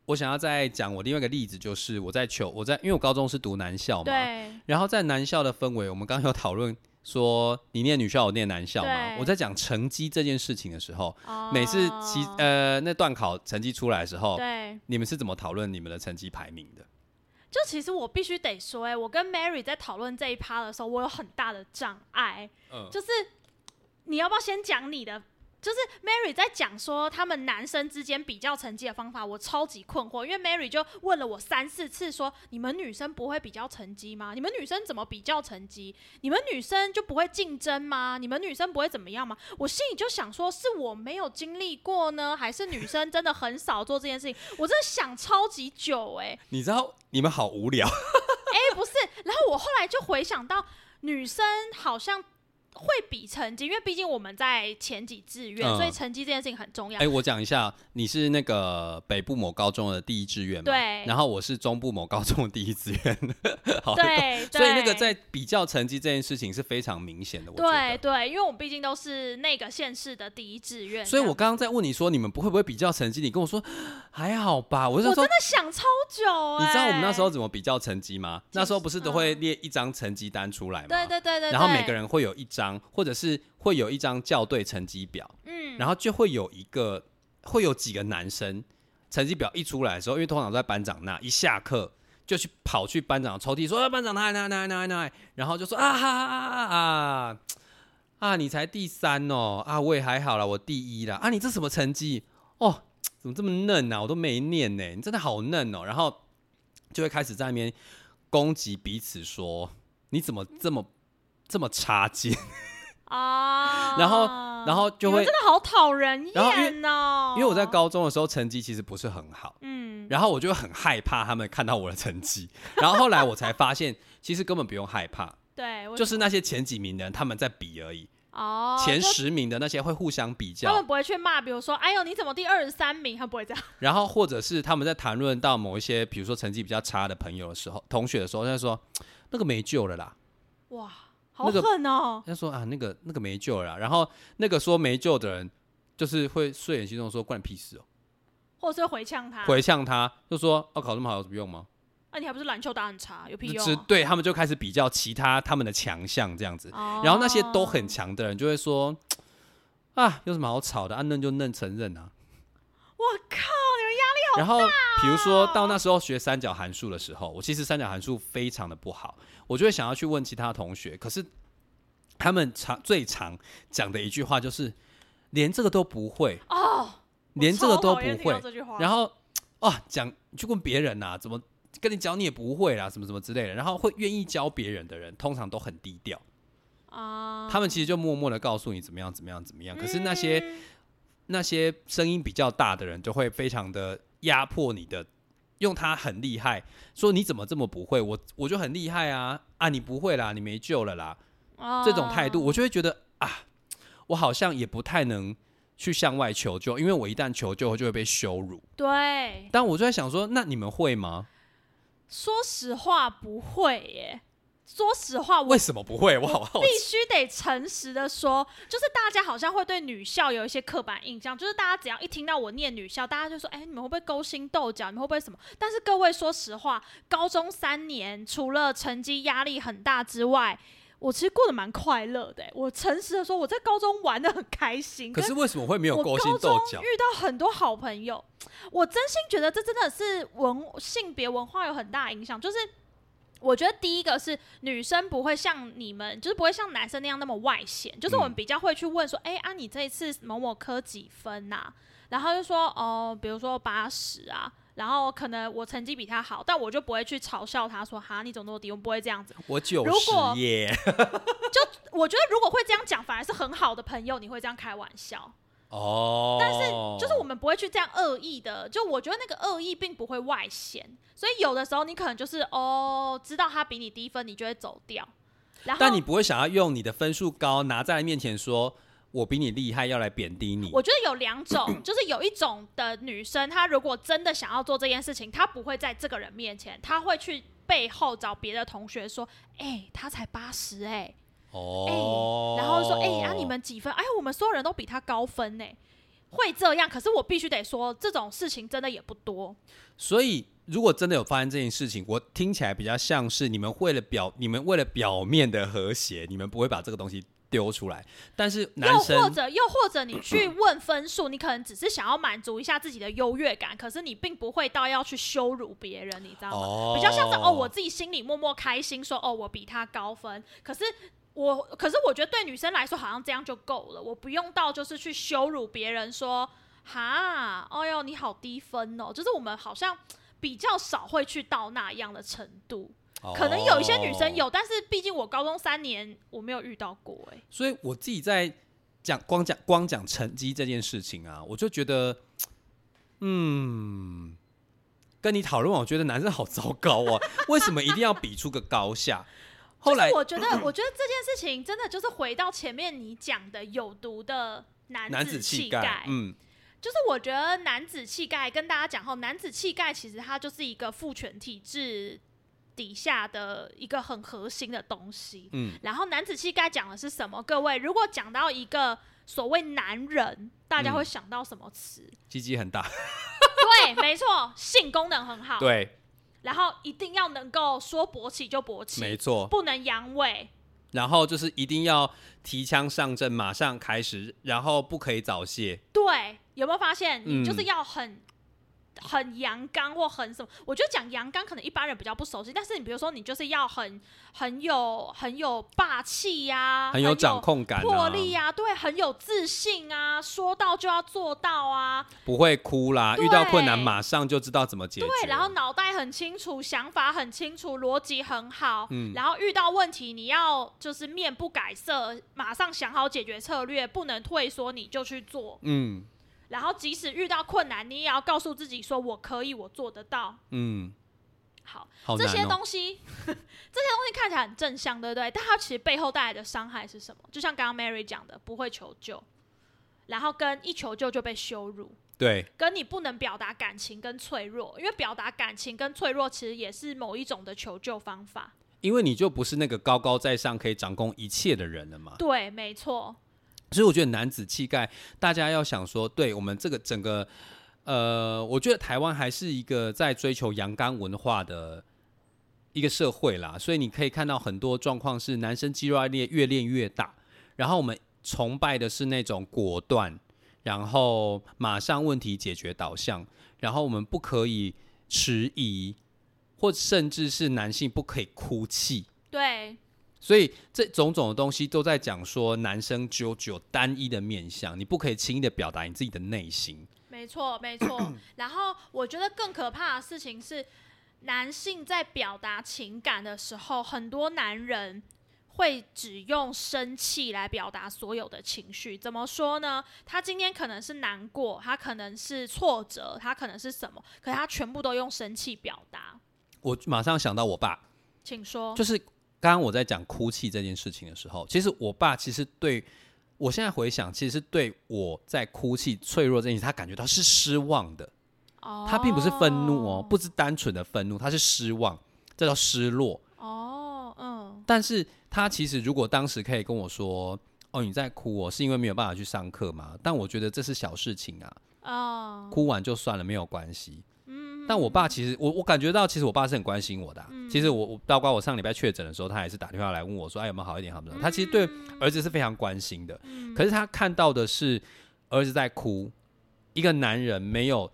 我想要再讲我另外一个例子，就是我在求我在因为我高中是读男校嗯，嘛，对，然后在男校的氛围，我们刚刚有讨论说你念女校，我念男校嘛。我在讲成绩这件事情的时候，哦每次期呃那段考成绩出来的时候，对，你们是怎么讨论你们的成绩排名的？就其实我必须得说、哎，我跟 Mary 在讨论这一趴的时候，我有很大的障碍，嗯，就是你要不要先讲你的？就是 Mary 在讲说他们男生之间比较成绩的方法，我超级困惑，因为 Mary 就问了我三四次说，你们女生不会比较成绩吗？你们女生怎么比较成绩？你们女生就不会竞争吗？你们女生不会怎么样吗？我心里就想说，是我没有经历过呢，还是女生真的很少做这件事情？我真的想超级久哎、你知道你们好无聊，哎、不是，然后我后来就回想到，女生好像会比成绩，因为毕竟我们在前几志愿，嗯所以成绩这件事情很重要。哎、我讲一下，你是那个北部某高中的第一志愿嘛？对然后我是中部某高中的第一志愿。好，对，所以那个对在比较成绩这件事情是非常明显的，我觉得。对对，因为我们毕竟都是那个县市的第一志愿，所以我这样刚刚在问你说你们不会不会比较成绩，你跟我说还好吧，我我真的想超久、哎，你知道我们那时候怎么比较成绩吗？那时候不是都会嗯列一张成绩单出来吗？对对对对，然后每个人会有一张，或者是会有一张校对成绩表，嗯，然后就会有一个会有几个男生成绩表一出来的时候，因为通常都在班长那，一下课就去跑去班长的抽屉说：“啊、班长哪来哪来哪来哪来？”然后就说：“啊哈哈哈啊啊啊！你才第三哦，啊我也还好啦，我第一啦。啊你这什么成绩？哦，怎么这么嫩啊？我都没念呢，你真的好嫩哦。”然后就会开始在那边攻击彼此说：“你怎么这么这么差劲？”啊，然后然后就会真的好讨人厌哦，因为我在高中的时候成绩其实不是很好，嗯，然后我就很害怕他们看到我的成绩，然后后来我才发现，其实根本不用害怕，对，就是那些前几名的人他们在比而已，哦，前十名的那些会互相比较。他们，不会去骂，比如说，哎呦，你怎么第二十三名？他不会这样。然后或者是他们在谈论到某一些，比如说成绩比较差的朋友的时候，同学的时候，他就说那个没救了啦，哇，好那个狠哦！他说啊那个那个没救了啦，然后那个说没救的人。就是会睡眼惺忪说关你屁事哦、或者是回呛他，回呛他就说哦、考这么好有什么用吗？啊，你还不是篮球打很差，有屁用？对他们就开始比较其他他们的强项这样子，哦然后那些都很强的人就会说 啊，有什么好吵的？啊，嫩就嫩，承认啊。我靠，然后比如说到那时候学三角函数的时候，我其实三角函数非常的不好，我就会想要去问其他同学，可是他们常最常讲的一句话就是连这个都不会，哦，连这个都不会，然后哦讲去问别人呐、怎么跟你讲你也不会啦，什么什么之类的，然后会愿意教别人的人，通常都很低调。啊，他们其实就默默的告诉你怎么样怎么样怎么样，可是那些、嗯。那些声音比较大的人就会非常的压迫你的，用他很厉害，说你怎么这么不会，我我就很厉害啊啊你不会啦，你没救了啦，这种态度哦我就会觉得啊，我好像也不太能去向外求救，因为我一旦求救就会被羞辱。对，但我就在想说，那你们会吗？说实话不会耶。说实话，我为什么不会？我好好必。须得诚实的说，就是大家好像会对女校有一些刻板印象，就是大家只要一听到我念女校，大家就说：“哎、你们会不会勾心斗角？你们会不会什么？”但是各位说实话，高中三年除了成绩压力很大之外，我其实过得蛮快乐的。我诚实的说，我在高中玩的很开心。可是为什么会没有我勾心斗角？遇到很多好朋友，我真心觉得这真的是文性别文化有很大影响。就是我觉得第一个是女生不会像你们，就是不会像男生那样那么外显，就是我们嗯比较会去问说，哎、啊，你这一次某某科几分呐、然后就说哦，比如说八十啊。然后可能我成绩比他好，但我就不会去嘲笑他说哈你怎么那么低，我不会这样子。我九如果十耶。我觉得如果会这样讲，反而是很好的朋友，你会这样开玩笑。哦，但是就是我们不会去这样恶意的，就我觉得那个恶意并不会外显，所以有的时候你可能就是哦，知道他比你低分，你就会走掉。然后，但你不会想要用你的分数高拿在面前说我比你厉害，要来贬低你。我觉得有两种，就是有一种的女生，她如果真的想要做这件事情，她不会在这个人面前，她会去背后找别的同学说，哎、他才八十哎，哦，然后说，哎、啊你们几分？哎，我们所有人都比他高分呢。会这样，可是我必须得说，这种事情真的也不多。所以如果真的有发生这件事情，我听起来比较像是你们为了表，你们为了表面的和谐，你们不会把这个东西丢出来。但是男又或者又或者你去问分数，你可能只是想要满足一下自己的优越感，可是你并不会到要去羞辱别人，你知道吗？哦比较像是哦，我自己心里默默开心，说哦，我比他高分，可是。我可是我觉得对女生来说好像这样就够了，我不用到就是去羞辱别人说哈，哦哟你好低分哦，就是我们好像比较少会去到那样的程度，可能有一些女生哦有，但是毕竟我高中三年我没有遇到过、哎，所以我自己在讲光讲光讲成绩这件事情啊，我就觉得，嗯，跟你讨论，我觉得男生好糟糕啊，为什么一定要比出个高下？后来就是我觉得，我觉得这件事情真的就是回到前面你讲的有毒的男男子子气概概，，嗯，就是我觉得男子气概跟大家讲后，男子气概其实它就是一个父权体制底下的一个很核心的东西。嗯，然后男子气概讲的是什么？各位，如果讲到一个所谓男人，大家嗯。会想到什么词？鸡鸡很大，对，没错，性功能很好，对，然后一定要能够说勃起就勃起没起，错。不能阳痿。然后就是一定要提枪上阵，马上开始，然后不可以早泄。对，有没有发现嗯你就是要很、很阳刚或很什么？我觉得讲阳刚可能一般人比较不熟悉，但是你比如说你就是要很很有很有霸气呀、很有掌控感、啊，魄力呀、对，很有自信啊，说到就要做到啊，不会哭啦，遇到困难马上就知道怎么解决。对，然后脑袋很清楚，想法很清楚，逻辑很好，嗯然后遇到问题你要就是面不改色，马上想好解决策略，不能退缩，你就去做。嗯然后即使遇到困难，你也要告诉自己说：“我可以，我做得到。嗯，”好，这些东西，这些东西看起来很正向，对不对？但它其实背后带来的伤害是什么？就像刚刚 Mary 讲的，不会求救，然后跟一求救就被羞辱，对，跟你不能表达感情跟脆弱，因为表达感情跟脆弱其实也是某一种的求救方法。因为你就不是那个高高在上可以掌控一切的人了嘛。对，没错，所以我觉得男子气概，大家要想说，对我们这个整个，呃，我觉得台湾还是一个在追求阳刚文化的一个社会啦，所以你可以看到很多状况是男生肌肉练越练越大，然后我们崇拜的是那种果断，然后马上问题解决导向，然后我们不可以迟疑，或甚至是男性不可以哭泣。对，所以这种种的东西都在讲说，男生只有只有单一的面相，你不可以轻易的表达你自己的内心。没错，没错。然后我觉得更可怕的事情是，男性在表达情感的时候，很多男人会只用生气来表达所有的情绪。怎么说呢？他今天可能是难过，他可能是挫折，他可能是什么，可是他全部都用生气表达。我马上想到我爸，请说。就是刚刚我在讲哭泣这件事情的时候，其实我爸其实对我现在回想，其实是对我在哭泣、脆弱这件事，他感觉到是失望的。哦他并不是愤怒哦，不是单纯的愤怒，他是失望，这叫失落。哦，嗯，但是他其实如果当时可以跟我说：“哦，你在哭哦，是因为没有办法去上课吗？”但我觉得这是小事情啊，哦，哭完就算了，没有关系。嗯，但我爸其实，我我感觉到，其实我爸是很关心我的啊、其实我我包括我上礼拜确诊的时候，他也是打电话来问我说：“哎，有没有好一点？好不好？”他其实对儿子是非常关心的。可是他看到的是儿子在哭，一个男人没有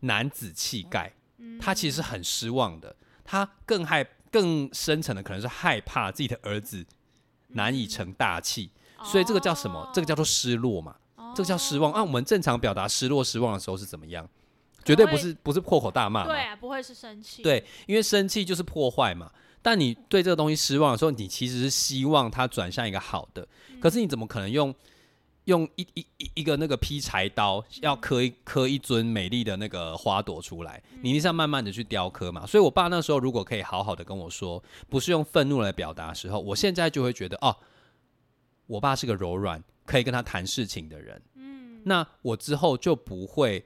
男子气概，他其实是很失望的。他更害更深层的可能是害怕自己的儿子难以成大器，所以这个叫什么？这个叫做失落嘛。这个叫失望。按、我们正常表达失落、失望的时候是怎么样？绝对不是不是破口大骂。对啊，不会是生气。对，因为生气就是破坏嘛。但你对这个东西失望的时候，你其实是希望它转向一个好的。可是你怎么可能用用一一一一个那个劈柴刀，要刻一刻一尊美丽的那个花朵出来？你一定是要慢慢的去雕刻嘛。所以我爸那时候如果可以好好的跟我说，不是用愤怒来表达的时候，我现在就会觉得哦，我爸是个柔软，可以跟他谈事情的人。嗯，那我之后就不会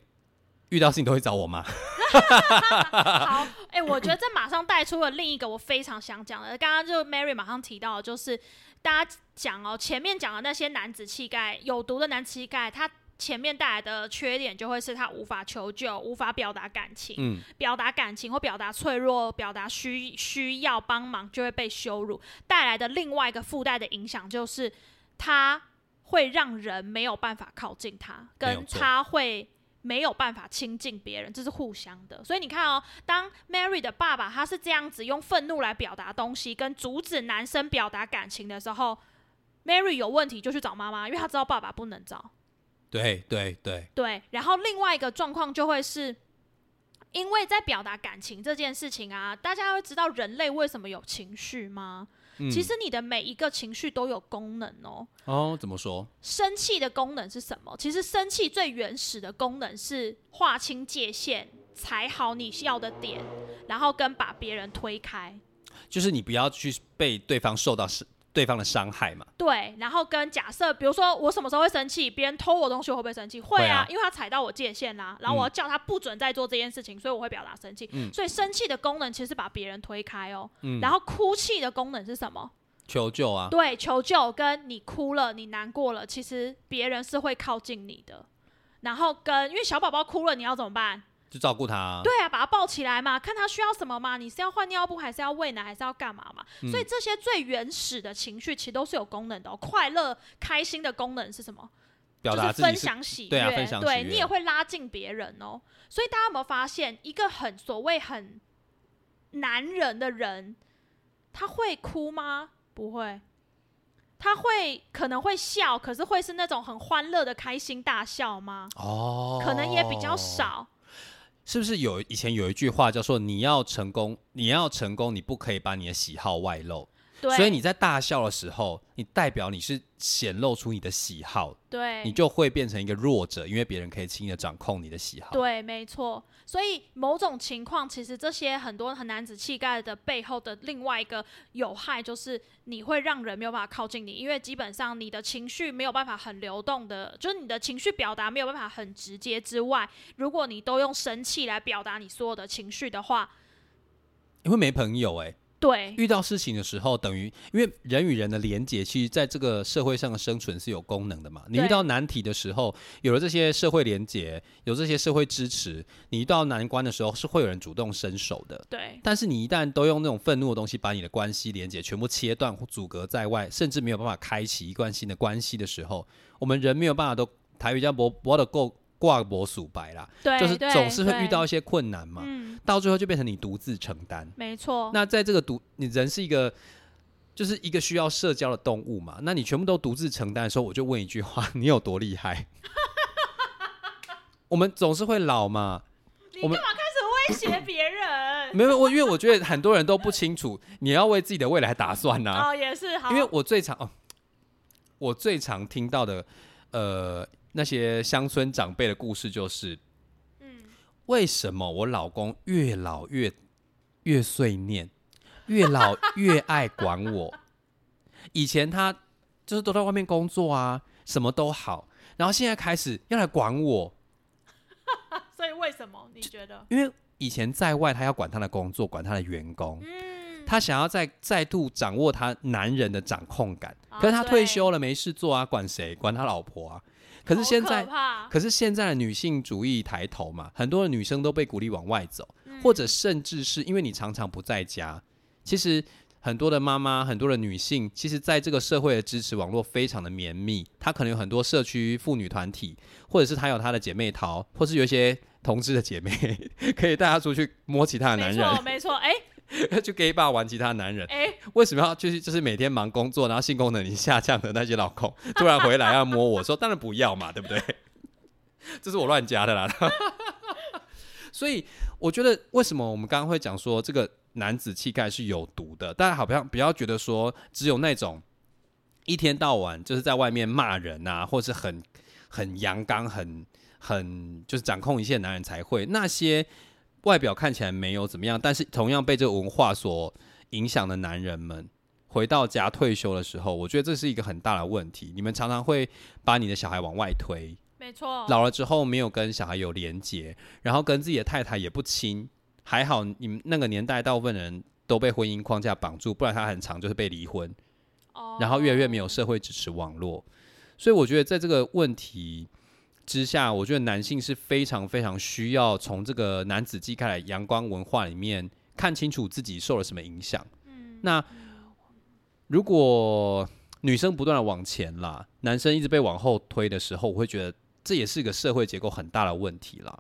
遇到事情都会找我妈。好，哎、我觉得这马上带出了另一个我非常想讲的。刚刚就 Mary 马上提到的，就是大家讲哦，前面讲的那些男子气概有毒的男子气概，他前面带来的缺点就会是他无法求救、无法表达感情，嗯，表达感情或表达脆弱、表达需需要帮忙，就会被羞辱。带来的另外一个附带的影响就是，他会让人没有办法靠近他，跟他会。没有办法亲近别人，这是互相的。所以你看哦，当 Mary 的爸爸他是这样子用愤怒来表达东西，跟阻止男生表达感情的时候，Mary 有问题就去找妈妈，因为他知道爸爸不能找。对对对，对，然后另外一个状况就会是，因为在表达感情这件事情啊，大家会知道人类为什么有情绪吗？嗯其实你的每一个情绪都有功能哦。哦，怎么说？生气的功能是什么？其实生气最原始的功能是划清界限，踩好你要的点，然后跟把别人推开。就是你不要去被对方受到伤对方的伤害嘛。对，然后跟假设，比如说我什么时候会生气？别人偷我东西，我会不会生气？会会啊啊，因为他踩到我界限啦。然后我要叫他不准再做这件事情，所以我会表达生气。嗯所以生气的功能其实是把别人推开哦。嗯然后哭泣的功能是什么？求救啊，对，求救。跟你哭了，你难过了，其实别人是会靠近你的。然后跟因为小宝宝哭了，你要怎么办？就照顾他、啊。对啊，把他抱起来嘛，看他需要什么嘛。你是要换尿布，还是要喂奶，还是要干嘛嘛？嗯所以这些最原始的情绪其实都是有功能的、哦。快乐、开心的功能是什么？表达就是分享喜悦，对啊分享喜悦你也会拉近别人哦。所以大家有没有发现，一个很所谓很男人的人，他会哭吗？不会。他会可能会笑，可是会是那种很欢乐的开心大笑吗？哦，可能也比较。少。是不是有以前有一句话叫做“你要成功，你要成功，你不可以把你的喜好外露”，对，所以你在大笑的时候，你代表你是显露出你的喜好，对你就会变成一个弱者，因为别人可以轻易的掌控你的喜好。对，没错。所以某种情况，其实这些很多很男子气概的背后的另外一个有害，就是你会让人没有办法靠近你，因为基本上你的情绪没有办法很流动的，就是你的情绪表达没有办法很直接之外，如果你都用生气来表达你所有的情绪的话，你会没朋友哎、对遇到事情的时候，等于因为人与人的连接，其实在这个社会上的生存是有功能的嘛。你遇到难题的时候，有了这些社会连接，有这些社会支持，你遇到难关的时候，是会有人主动伸手的。对但是你一旦都用那种愤怒的东西把你的关系连接全部切断或阻隔在外，甚至没有办法开启一段新的关系的时候，我们人没有办法都台语叫博博的够挂脖数白啦，对，就是总是会遇到一些困难嘛，嗯，到最后就变成你独自承担。没错，那在这个独，你人是一个，就是一个需要社交的动物嘛。那你全部都独自承担的时候，我就问一句话：你有多厉害？我们总是会老嘛，你我们干嘛开始威胁别人？没有我，因为我觉得很多人都不清楚，你要为自己的未来打算呐、哦，也是好，因为我最常哦，我最常听到的，呃，那些乡村长辈的故事就是，嗯，为什么我老公越老越越碎念，越老越爱管我？以前他就是都在外面工作啊，什么都好，然后现在开始要来管我，所以为什么你觉得？因为以前在外他要管他的工作，管他的员工，嗯，他想要再再度掌握他男人的掌控感，啊可是他退休了没事做啊，管谁？管他老婆啊。可是好现在可是现在的女性主义抬头嘛，很多的女生都被鼓励往外走，嗯。或者甚至是因为你常常不在家，其实很多的妈妈、很多的女性，其实在这个社会的支持网络非常的绵密，她可能有很多社区妇女团体，或者是她有她的姐妹淘，或是有一些同志的姐妹，可以带她出去摸其他的男没错人，没错，哎 去 gay bar 玩其他男人。哎，为什么要就是就是每天忙工作，然后性功能已经下降的那些老公，突然回来要摸我说，当然不要嘛，对不对？这是我乱加的啦。所以我觉得，为什么我们刚刚会讲说这个男子气概是有毒的？大家好像不要觉得说只有那种一天到晚就是在外面骂人啊，或是很很阳刚、很很就是掌控一切男人才会那些外表看起来没有怎么样，但是同样被这个文化所影响的男人们，回到家退休的时候，我觉得这是一个很大的问题。你们常常会把你的小孩往外推，没错，老了之后没有跟小孩有连结，然后跟自己的太太也不亲。还好你们那个年代大部分人都被婚姻框架绑住，不然他很长就是被离婚，哦然后越来越没有社会支持网络。所以我觉得在这个问题之下，我觉得男性是非常非常需要从这个男子气概的阳光文化里面看清楚自己受了什么影响。嗯，那如果女生不断的往前啦，男生一直被往后推的时候，我会觉得这也是一个社会结构很大的问题啦。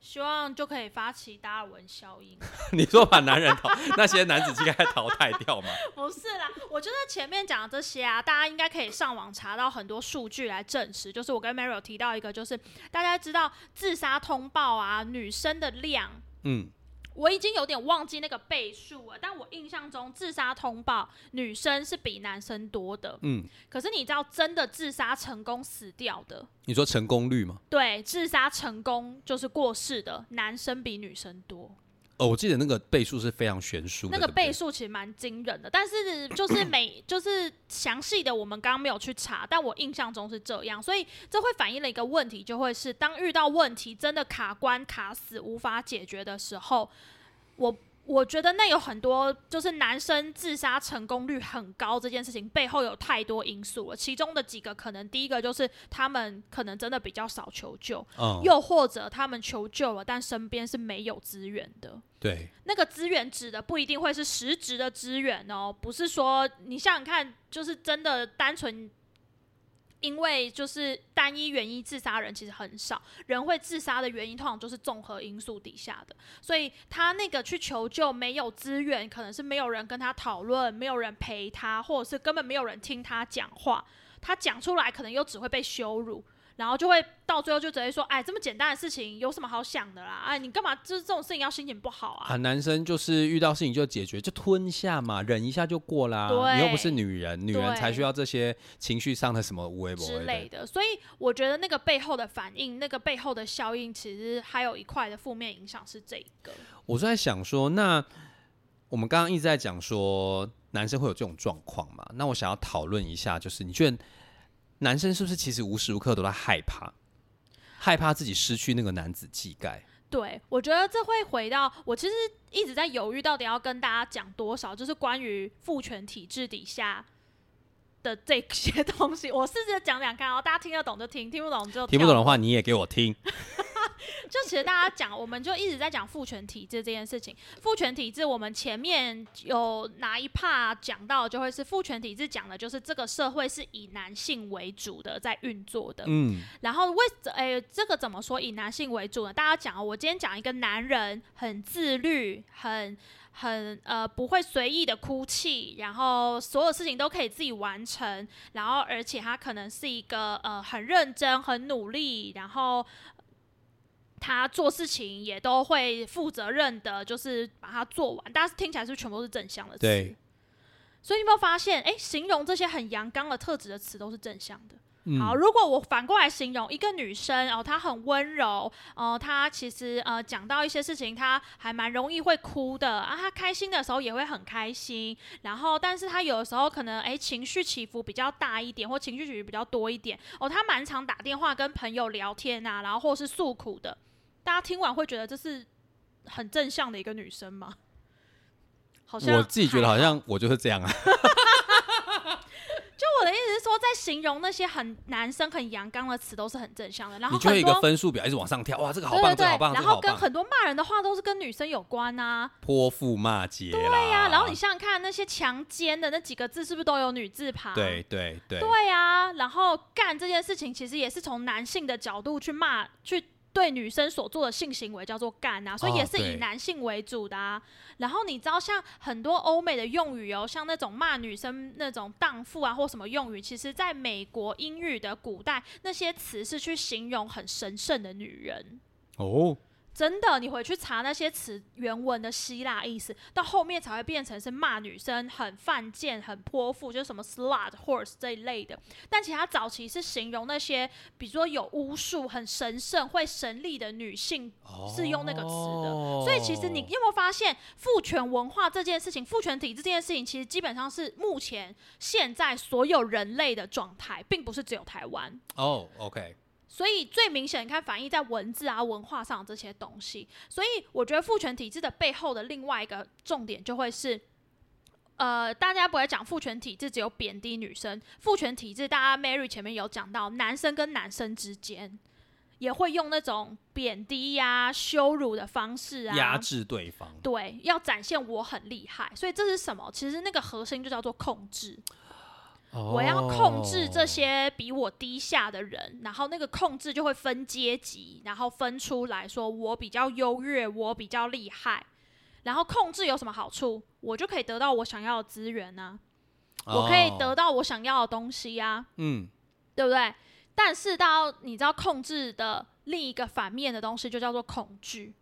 希望就可以发起达尔文效应。你说把男人淘那些男子气概淘汰掉吗？不是啦，我觉得前面讲的这些啊，大家应该可以上网查到很多数据来证实。就是我跟 Mary 有提到一个，就是大家知道自杀通报啊，女生的量。嗯，我已经有点忘记那个倍数了，但我印象中自杀通报女生是比男生多的。嗯，可是你知道真的自杀成功死掉的，你说成功率吗？对，自杀成功就是过世的男生比女生多。哦，我记得那个倍数是非常悬殊的，那个倍数其实蛮惊人的，但是 就是每就是详细的我们刚刚没有去查，但我印象中是这样，所以这会反映了一个问题，就会是当遇到问题真的卡关卡死无法解决的时候，我。我觉得那有很多，就是男生自杀成功率很高这件事情背后有太多因素了。其中的几个可能，第一个就是他们可能真的比较少求救，嗯，又或者他们求救了，但身边是没有资源的。对，那个资源指的不一定会是实质的资源哦，不是说你想想看，就是真的单纯。因为就是单一原因自杀人其实很少，人会自杀的原因通常就是综合因素底下的，所以他那个去求救没有资源，可能是没有人跟他讨论，没有人陪他，或者是根本没有人听他讲话，他讲出来可能又只会被羞辱。然后就会到最后就直接说，哎，这么简单的事情有什么好想的啦？哎，你干嘛就是这种事情要心情不好啊？啊，男生就是遇到事情就解决，就吞一下嘛，忍一下就过啦。对你又不是女人，女人才需要这些情绪上的什么微博之类的，所以我觉得那个背后的反应，那个背后的效应，其实还有一块的负面影响是这个。我就在想说，那我们刚刚一直在讲说男生会有这种状况嘛？那我想要讨论一下，就是你觉得男生是不是其实无时无刻都在害怕，害怕自己失去那个男子气概？对，我觉得这会回到我其实一直在犹豫，到底要跟大家讲多少，就是关于父权体制底下的这些东西。我试着讲讲看哦，大家听得懂就听，听不懂就听不懂的话，你也给我听。就其实大家讲，我们就一直在讲父权体制这件事情。父权体制，我们前面有哪一 part 讲到，就会是父权体制讲的就是这个社会是以男性为主的在运作的。嗯，然后为诶、这个怎么说以男性为主呢？大家讲哦，我今天讲一个男人很自律，很很呃不会随意的哭泣，然后所有事情都可以自己完成，然后而且他可能是一个呃很认真、很努力，然后他做事情也都会负责任的，就是把它做完。但是听起来是全部都是正向的词？对。所以你有没有发现，诶，形容这些很阳刚的特质的词都是正向的。嗯好，如果我反过来形容一个女生哦，她很温柔哦，她其实呃讲到一些事情，她还蛮容易会哭的啊，她开心的时候也会很开心，然后但是她有的时候可能诶情绪起伏比较大一点，或情绪起伏比较多一点哦，她蛮常打电话跟朋友聊天啊，然后或是诉苦的，大家听完会觉得这是很正向的一个女生吗？好像我自己觉得好像我就是这样啊。就我的意思是说，在形容那些很男生很阳刚的词都是很正向的，然后你就一个分数表一直往上跳，哇，这个好棒，对对对这个好棒，然后跟很多骂人的话都是跟女生有关啊、泼妇骂街。对呀、然后你想想看，那些强奸的那几个字是不是都有女字旁？对对对，对呀、然后干这件事情其实也是从男性的角度去骂去。对女生所做的性行为叫做干啊，所以哦也是以男性为主的啊。然后你知道，像很多欧美的用语哦，像那种骂女生那种荡妇啊或什么用语，其实在美国英语的古代，那些词是去形容很神圣的女人。哦，真的，你回去查那些词原文的希腊意思，到后面才会变成是骂女生很犯贱、很泼妇，就是什么 slut、horse 这一类的。但其实它早期是形容那些，比如说有巫术、很神圣、会神力的女性，是用那个词的。哦所以其实你有没有发现，父权文化这件事情、父权体制这件事情，其实基本上是目前现在所有人类的状态，并不是只有台湾。哦，OK，所以最明显，你看反映在文字啊、文化上这些东西。所以我觉得父权体制的背后的另外一个重点就会是，呃，大家不会讲父权体制只有贬低女生，父权体制大家 Mary 前面有讲到，男生跟男生之间也会用那种贬低呀、羞辱的方式啊，压制对方。对，要展现我很厉害。所以这是什么？其实那个核心就叫做控制。我要控制这哦些比我低下的人，然后那个控制就会分阶级，然后分出来说我比较优越，我比较厉害。然后控制有什么好处？我就可以得到我想要的资源呢、我可以得哦，到我想要的东西呀、嗯，对不对？但是到你知道控制的另一个反面的东西，就叫做恐惧。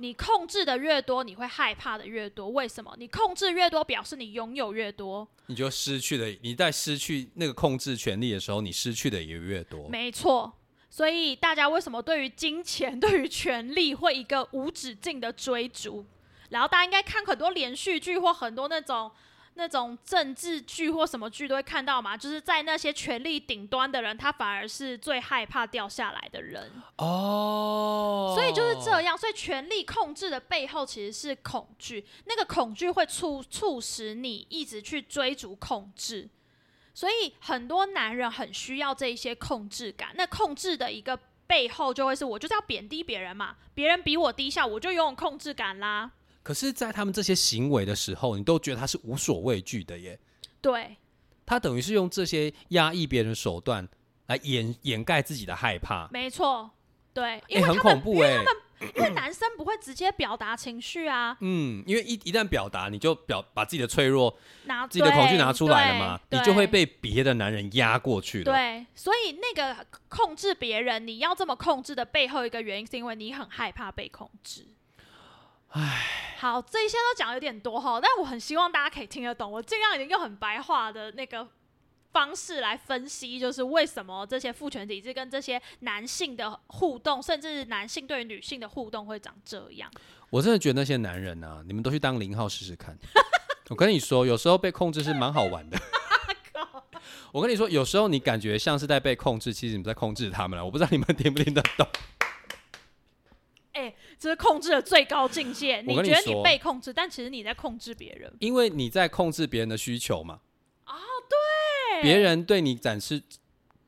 你控制的越多，你会害怕的越多。为什么？你控制越多，表示你拥有越多。你就失去了。你在失去那个控制权利的时候，你失去的也越多。没错。所以大家为什么对于金钱、对于权力会一个无止境的追逐？然后大家应该看很多连续剧或很多那种那种政治剧或什么剧都会看到嘛，就是在那些权力顶端的人，他反而是最害怕掉下来的人。哦，所以就是这样，所以权力控制的背后其实是恐惧，那个恐惧会促促使你一直去追逐控制，所以很多男人很需要这一些控制感。那控制的一个背后就会是我就是要贬低别人嘛，别人比我低下，我就拥有控制感啦。可是，在他们这些行为的时候，你都觉得他是无所畏惧的耶。对，他等于是用这些压抑别人的手段来掩掩盖自己的害怕，没错，对，因为他们、恐怖哎。因为男生不会直接表达情绪啊，嗯，因为一一旦表达，你就表把自己的脆弱、拿自己的恐惧拿出来了嘛，你就会被别的男人压过去了。对，所以那个控制别人，你要这么控制的背后一个原因，是因为你很害怕被控制。唉，好，这一些都讲得有点多哈，但我很希望大家可以听得懂。我尽量已经用很白话的那个方式来分析，就是为什么这些父权体制跟这些男性的互动，甚至男性对于女性的互动会长这样。我真的觉得那些男人啊，你们都去当零号试试看。我跟你说，有时候被控制是蛮好玩的。我跟你说，有时候你感觉像是在被控制，其实你们在控制他们了。我不知道你们听不听得懂。哎、这是控制的最高境界。你觉得你被控制，但其实你在控制别人。因为你在控制别人的需求嘛。哦，对，别人对你展示，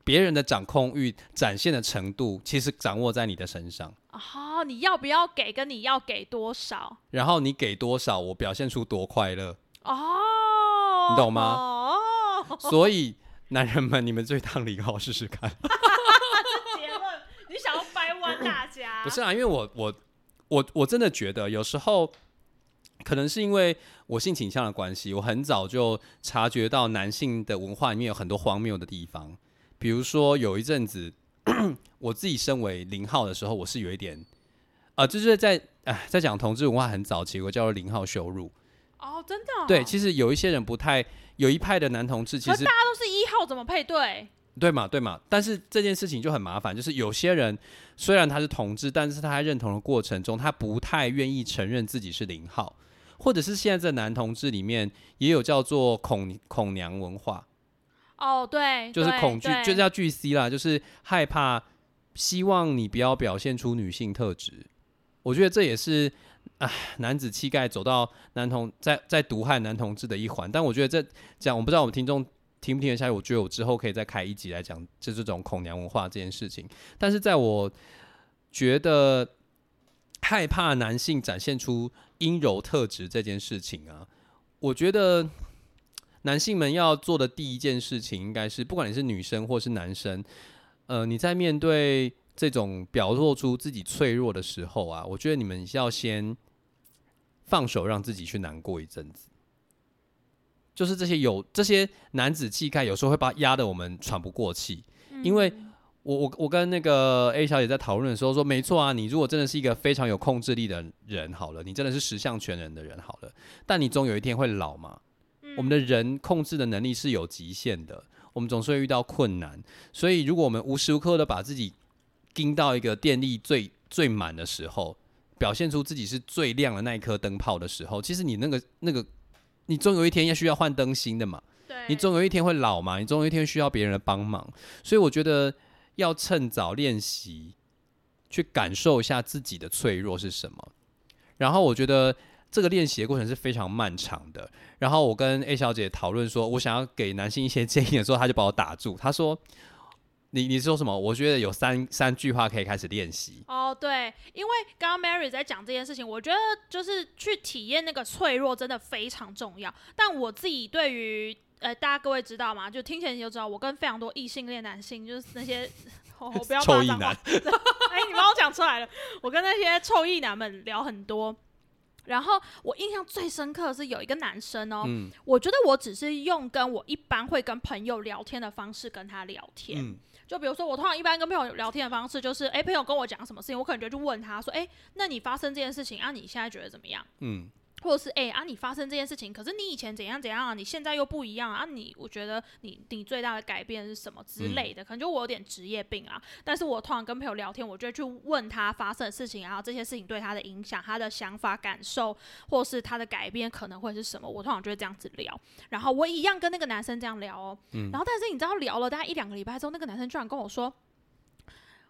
别人的掌控欲展现的程度，其实掌握在你的身上。哦，你要不要给，跟你要给多少？然后你给多少，我表现出多快乐。哦，你懂吗哦，所以，男人们，你们最当零号试试看。结论，你想要掰弯大家？不是啊，因为我我我我真的觉得有时候可能是因为我性倾向的关系，我很早就察觉到男性的文化里面有很多荒谬的地方。比如说有一阵子，我自己身为零号的时候，我是有一点，呃，就是在哎在讲同志文化很早期，我叫做零号羞辱。哦，真的哦、对，其实有一些人不太，有一派的男同志其实大家都是一号，怎么配对？对嘛，对嘛，但是这件事情就很麻烦，就是有些人虽然他是同志，但是他在认同的过程中，他不太愿意承认自己是零号，或者是现在这男同志里面也有叫做恐恐娘文化，哦，对，就是恐惧，就是要巨 C 啦，就是害怕，希望你不要表现出女性特质。我觉得这也是啊，男子气概走到男同在在毒害男同志的一环。但我觉得这讲，我不知道我们听众听不听得下去。我觉得我之后可以再开一集来讲，就这种恐娘文化这件事情。但是在我觉得害怕男性展现出阴柔特质这件事情啊，我觉得男性们要做的第一件事情，应该是不管你是女生或是男生，呃，你在面对这种表露出自己脆弱的时候啊，我觉得你们要先放手，让自己去难过一阵子。就是这些有这些男子气概，有时候会把压得我们喘不过气，因为嗯我我我跟那个 A 小姐在讨论的时候说，没错啊，你如果真的是一个非常有控制力的人，好了，你真的是十项全能的人，好了，但你总有一天会老嘛。我们的人控制的能力是有极限的，我们总是会遇到困难，所以如果我们无时无刻的把自己盯到一个电力最最满的时候，表现出自己是最亮的那一颗灯泡的时候，其实你那个那个，你总有一天要需要换灯芯的嘛。对，你总有一天会老嘛，你总有一天需要别人的帮忙，所以我觉得要趁早练习，去感受一下自己的脆弱是什么。然后我觉得这个练习的过程是非常漫长的。然后我跟 A 小姐讨论说，我想要给男性一些建议的时候，她就把我打住，她说：“你你说什么？我觉得有三三句话可以开始练习。哦，对，因为刚刚 Mary 在讲这件事情，我觉得就是去体验那个脆弱真的非常重要。但我自己对于呃，大家各位知道吗？就听起来你就知道，我跟非常多异性恋男性，就是那些哦，我不要臭意骂脏话男，哎、你帮我讲出来了。我跟那些臭意男们聊很多，然后我印象最深刻的是有一个男生哦，嗯我觉得我只是用跟我一般会跟朋友聊天的方式跟他聊天，嗯就比如说我通常一般跟朋友聊天的方式就是，哎、朋友跟我讲什么事情，我可能就去问他说，哎、那你发生这件事情啊，你现在觉得怎么样？嗯，或者是哎、啊，你发生这件事情，可是你以前怎样怎样啊，你现在又不一样啊，啊你我觉得你你最大的改变是什么之类的，可能就我有点职业病啊，但是我通常跟朋友聊天，我就会去问他发生的事情，然后这些事情对他的影响、他的想法、感受，或是他的改变可能会是什么，我通常就会这样子聊，然后我一样跟那个男生这样聊哦，然后但是你知道聊了大概一两个礼拜之后，那个男生居然跟我说。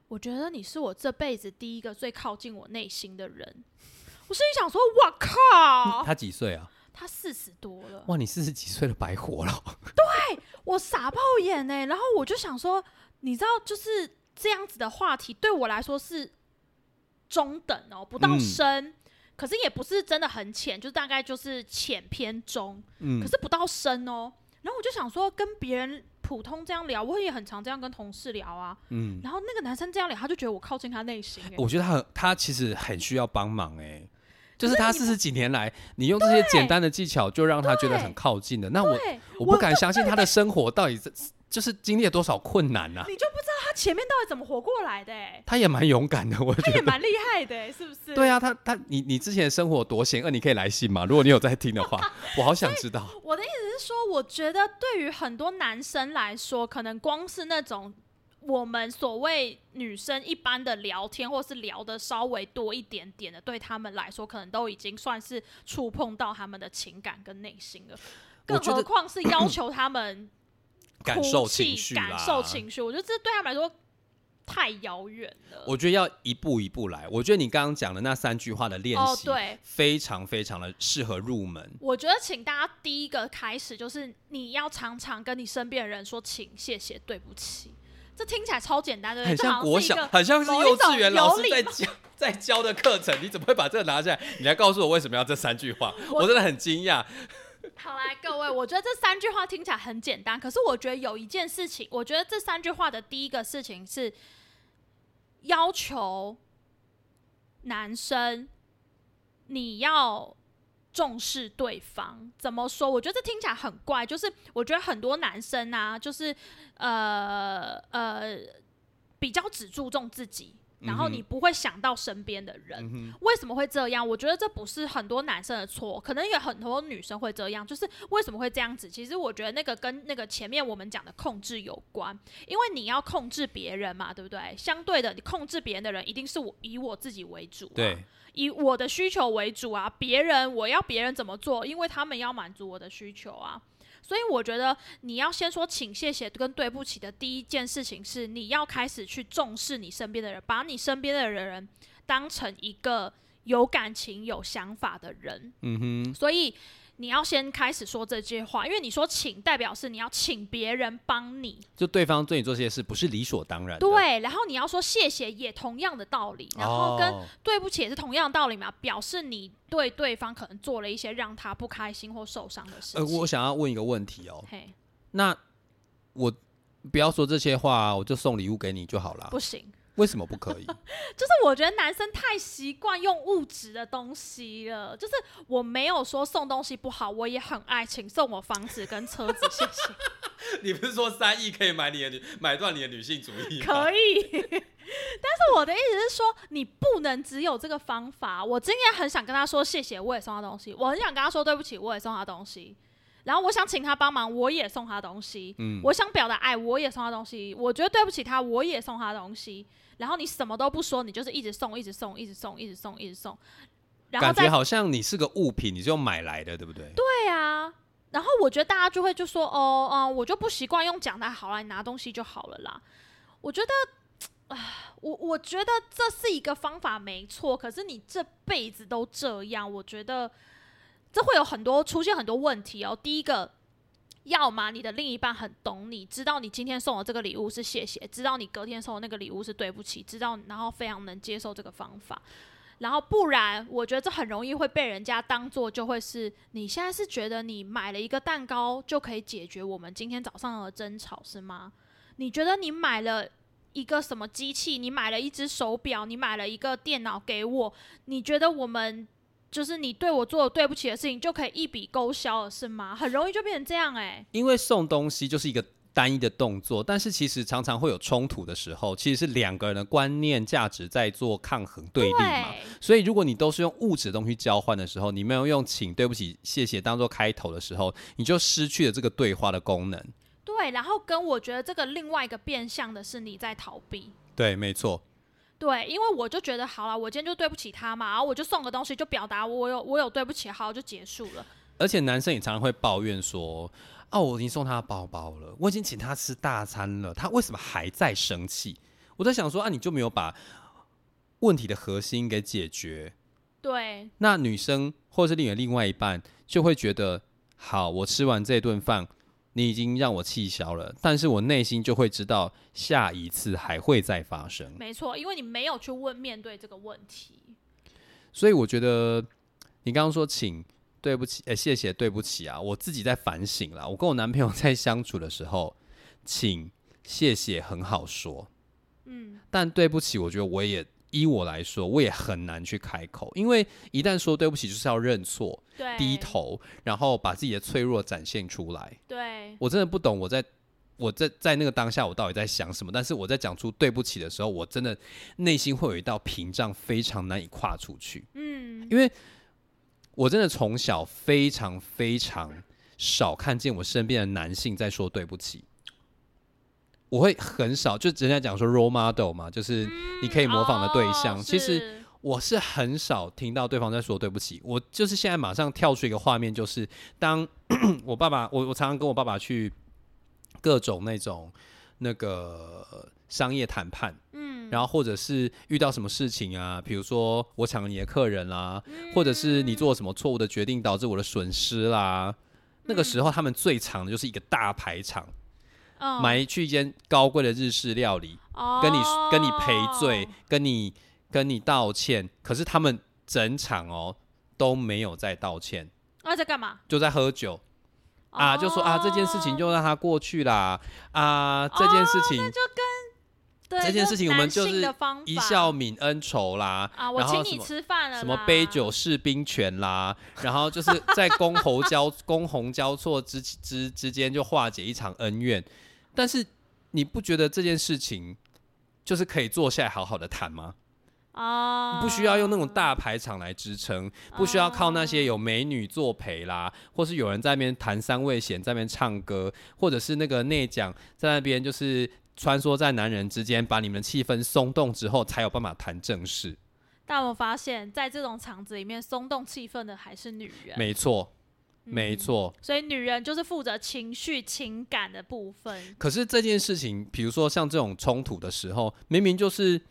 我觉得你是我这辈子第一个最靠近我内心的人。我心里想说，我靠，他几岁啊？他四十多了，哇，你四十几岁了，白活了。对我傻爆眼呢、然后我就想说，你知道，就是这样子的话题对我来说是中等哦，不到嗯深，可是也不是真的很浅，就大概就是浅偏中，嗯可是不到深哦。然后我就想说，跟别人普通这样聊，我也很常这样跟同事聊啊。嗯，然后那个男生这样聊，他就觉得我靠近他内心、欸，我觉得他很他其实很需要帮忙哎、就是他四十几年来，你用这些简单的技巧就让他觉得很靠近的。那我，我不敢相信他的生活到底是就是经历了多少困难呐、啊。你就不知道他前面到底怎么活过来的、欸，他也蛮勇敢的，我觉得。他也蛮厉害的、欸，是不是？对啊，他他你你之前的生活多险恶，你可以来信吗？如果你有在听的话，我好想知道。我的意思是说，我觉得对于很多男生来说，可能光是那种我们所谓女生一般的聊天，或是聊的稍微多一点点的，对他们来说，可能都已经算是触碰到他们的情感跟内心了。更何况是要求他们感受情绪，感受情绪，我觉得这对他们来说太遥远了。我觉得要一步一步来。我觉得你刚刚讲的那三句话的练哦，习，对，非常非常的适合入门。我觉得请大家第一个开始就是你要常常跟你身边的人说请、谢谢、对不起。这听起来超简单，对不对？很像国小很像是幼稚种园老师在教 在教的课程，你怎么会把这个拿下来？你来告诉我为什么要这三句话？我真的很惊讶。好来，各位，我觉得这三句话听起来很简单，可是我觉得有一件事情，我觉得这三句话的第一个事情是要求男生你要重视对方。怎么说？我觉得这听起来很怪，就是我觉得很多男生啊，就是呃呃比较只注重自己。然后你不会想到身边的人，嗯，为什么会这样？我觉得这不是很多男生的错，可能有很多女生会这样。就是为什么会这样子？其实我觉得那个跟那个前面我们讲的控制有关，因为你要控制别人嘛，对不对？相对的，你控制别人的人一定是我以我自己为主、啊，对，以我的需求为主啊。别人我要别人怎么做，因为他们要满足我的需求啊。所以我觉得你要先说请、谢谢跟对不起的第一件事情是，你要开始去重视你身边的人，把你身边的人当成一个有感情、有想法的人。嗯哼，所以你要先开始说这句话，因为你说请，代表是你要请别人帮你，就对方对你做这些事不是理所当然的。对。然后你要说谢谢，也同样的道理。然后跟哦对不起也是同样的道理嘛，表示你对对方可能做了一些让他不开心或受伤的事呃，我想要问一个问题哦，嘿，那我不要说这些话，我就送礼物给你就好了。不行，为什么不可以？就是我觉得男生太习惯用物质的东西了。就是我没有说送东西不好，我也很爱，请送我房子跟车子，谢谢。你不是说三亿可以买你的女买断你的女性主义？可以，但是我的意思是说，你不能只有这个方法。我今天很想跟他说谢谢，我也送他东西；我很想跟他说对不起，我也送他东西。然后我想请他帮忙，我也送他东西。嗯我想表达爱，我也送他东西。我觉得对不起他，我也送他东西。然后你什么都不说，你就是一直送，一直送，一直送，一直送，一直送。然后再感觉好像你是个物品，你是用买来的，对不对？对啊，然后我觉得大家就会就说哦，嗯、我就不习惯用讲的，好了，你拿东西就好了啦。我觉得，啊，我我觉得这是一个方法没错，可是你这辈子都这样，我觉得这会有很多出现很多问题哦。第一个，要么你的另一半很懂你，知道你今天送的这个礼物是谢谢，知道你隔天送的那个礼物是对不起，知道然后非常能接受这个方法。然后不然，我觉得这很容易会被人家当做就会是你现在是觉得你买了一个蛋糕就可以解决我们今天早上的争吵是吗？你觉得你买了一个什么机器？你买了一只手表？你买了一个电脑给我？你觉得我们就是你对我做的对不起的事情就可以一笔勾销了是吗？很容易就变成这样哎、因为送东西就是一个单一的动作，但是其实常常会有冲突的时候，其实是两个人的观念、价值在做抗衡对立嘛。所以，如果你都是用物质的东西交换的时候，你没有用请、对不起、谢谢当做开头的时候，你就失去了这个对话的功能。对，然后跟我觉得这个另外一个变相的是你在逃避。对，没错。对，因为我就觉得好了，我今天就对不起他嘛，然后我就送个东西，就表达我有我有对不起，好就结束了。而且男生也常常会抱怨说：“哦，我已经送他包包了，我已经请他吃大餐了，他为什么还在生气？”我在想说啊，你就没有把问题的核心给解决。对那女生或者是你的另外一半就会觉得，好，我吃完这顿饭，你已经让我气消了，但是我内心就会知道下一次还会再发生。没错，因为你没有去问面对这个问题。所以我觉得你刚刚说请对不起，呃、谢谢对不起啊，我自己在反省啦。我跟我男朋友在相处的时候，请谢谢很好说，嗯，但对不起，我觉得我也依我来说，我也很难去开口，因为一旦说对不起，就是要认错、低，头，然后把自己的脆弱展现出来。对，我真的不懂我在。我在在那个当下，我到底在想什么？但是我在讲出对不起的时候，我真的内心会有一道屏障，非常难以跨出去。嗯，因为我真的从小非常非常少看见我身边的男性在说对不起。我会很少，就人家讲说 role model 嘛，就是你可以模仿的对象。哦其实我是很少听到对方在说对不起。我就是现在马上跳出一个画面，就是当 我爸爸，我我常常跟我爸爸去各种那种那个商业谈判，嗯，然后或者是遇到什么事情啊，比如说我抢了你的客人啦，或者是你做了什么错误的决定导致我的损失啦，那个时候他们最长的就是一个大排场，嗯买去一间高贵的日式料理，跟你跟你赔罪哦，跟你跟你道歉，可是他们整场哦都没有在道歉，那在干嘛？就在喝酒。啊，就说啊，这件事情哦就让它过去啦。啊，这件事情，对这件事情我们就男性是的方法一笑泯恩仇啦。啊，我然后什么请你吃饭了啦，什么杯酒释兵权啦，然后就是在公侯交 公红交错之之之间就化解一场恩怨，但是你不觉得这件事情就是可以坐下来好好的谈吗？啊，不需要用那种大排场来支撑，不需要靠那些有美女作陪啦，或是有人在那边弹三味弦，在那边唱歌，或者是那个内讲在那边就是穿梭在男人之间，把你们气氛松动之后，才有办法谈正事。但我发现，在这种场子里面，松动气氛的还是女人。没错，嗯没错。所以女人就是负责情绪、情感的部分。可是这件事情，比如说像这种冲突的时候，明明就是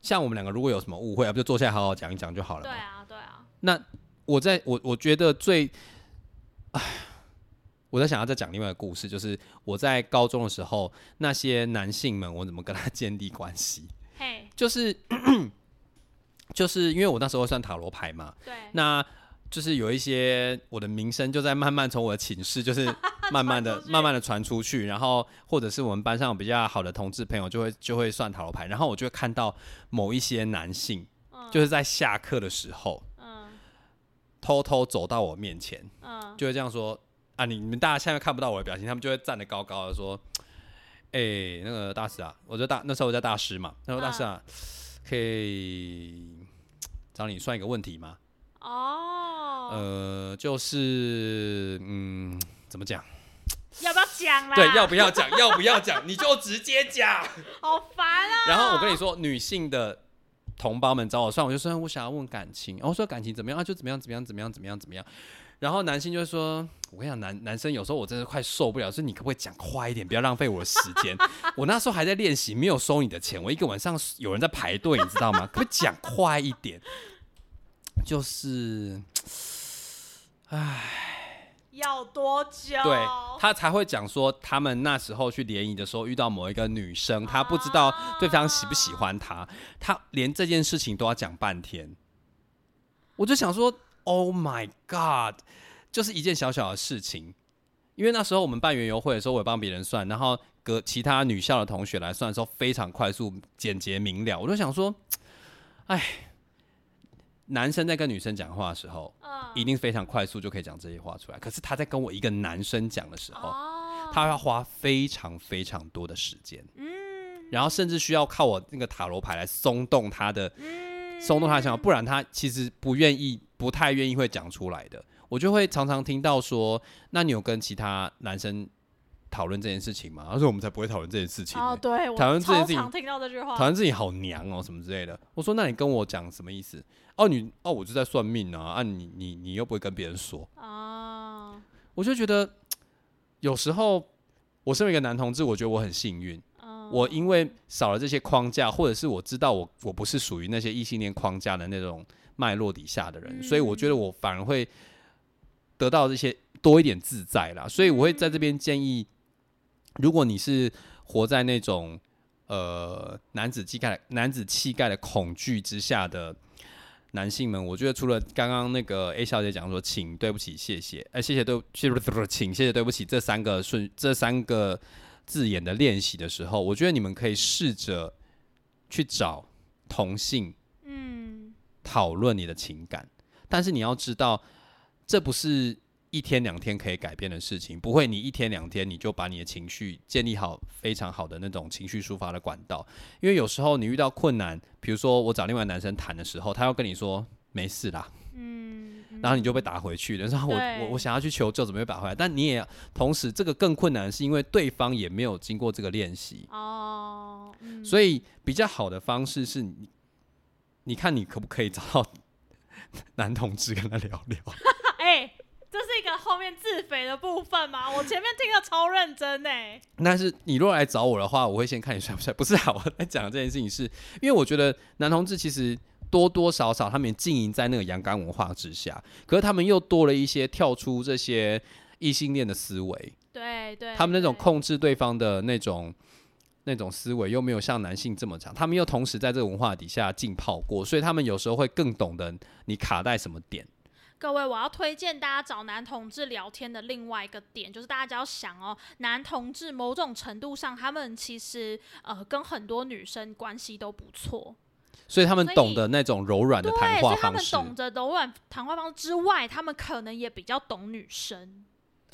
像我们两个如果有什么误会啊，不就坐下来好好讲一讲就好了吗？对啊，对啊，那我在我我觉得最，唉，我在想要再讲另外一个故事，就是我在高中的时候，那些男性们我怎么跟他建立关系，嘿，就是 就是因为我那时候会算塔罗牌嘛，对，那就是有一些我的名声就在慢慢从我的寝室，就是 慢慢的慢慢的传出去，然后或者是我们班上比较好的同志朋友就会就会算塔罗牌，然后我就会看到某一些男性，嗯。就是在下课的时候嗯。偷偷走到我面前，嗯，就会这样说啊，你你们大家现在看不到我的表情，他们就会站得高高的说，哎、那个大师啊，我就大那时候我叫大师嘛，那时候大师啊，可以找你算一个问题吗？哦，呃，就是嗯，怎么讲？要不要讲啦？对，要不要讲？要不要讲？你就直接讲。好烦啊！然后我跟你说，女性的同胞们找我算，我就说我想要问感情，然后我说感情怎么样啊？就怎么样怎么样怎么样怎么样怎么样。然后男性就会说，我跟你讲，男男生有时候我真的快受不了，所以你可不可以讲快一点，不要浪费我的时间？我那时候还在练习，没有收你的钱，我一个晚上有人在排队，你知道吗？可不可以讲快一点？就是，要多久？对他才会讲说，他们那时候去联谊的时候遇到某一个女生，他不知道对方喜不喜欢他，他连这件事情都要讲半天。我就想说，Oh my God，就是一件小小的事情。因为那时候我们办园游会的时候，我也帮别人算，然后隔其他女校的同学来算的时候，非常快速、简洁明了。我就想说，哎，男生在跟女生讲话的时候，一定非常快速就可以讲这些话出来。可是他在跟我一个男生讲的时候，他要花非常非常多的时间，嗯，然后甚至需要靠我那个塔罗牌来松动他的，松动他的想法，不然他其实不愿意、不太愿意会讲出来的。我就会常常听到说，那你有跟其他男生讨论这件事情嘛？他说我们才不会讨论这件事情。哦，对，讨论这件事情，常听到这句话，讨论自己好娘哦，什么之类的。我说，那你跟我讲什么意思？哦，你哦，我就在算命啊，啊，你你你又不会跟别人说啊。我就觉得有时候我身为一个男同志，我觉得我很幸运，我因为少了这些框架，或者是我知道我我不是属于那些异性恋框架的那种脉络底下的人，所以我觉得我反而会。得到这些多一点自在啦，所以我会在这边建议，如果你是活在那种呃男子气概、男子气概的恐惧之下的男性们，我觉得除了刚刚那个 A 小姐讲说，请、对不起、谢谢，哎，谢谢、对、谢谢、请、谢谢、对不起这三个顺这三个字眼的练习的时候，我觉得你们可以试着去找同性，嗯，讨论你的情感，但是你要知道。这不是一天两天可以改变的事情，不会你一天两天你就把你的情绪建立好非常好的那种情绪抒发的管道。因为有时候你遇到困难，比如说我找另外男生谈的时候，他要跟你说没事啦，嗯，然后你就被打回去了。然后我我我想要去求救，怎么会打回来？但你也同时这个更困难，是因为对方也没有经过这个练习哦，所以比较好的方式是你，你看你可不可以找到男同志跟他聊聊。哎，这是一个后面自肥的部分吗？我前面听的超认真呢。但是你如果来找我的话，我会先看你帅不帅。不是啊，我在讲这件事情，是因为我觉得男同志其实多多少少他们经营在那个阳刚文化之下，可是他们又多了一些跳出这些异性恋的思维。对对，他们那种控制对方的那种那种思维又没有像男性这么强，他们又同时在这个文化底下浸泡过，所以他们有时候会更懂得你卡在什么点。各位，我要推荐大家找男同志聊天的另外一个点，就是大家要想哦，男同志某种程度上，他们其实呃跟很多女生关系都不错，所以他们懂得那种柔软的谈话方式。他们懂得柔软谈话方式之外，他们可能也比较懂女生。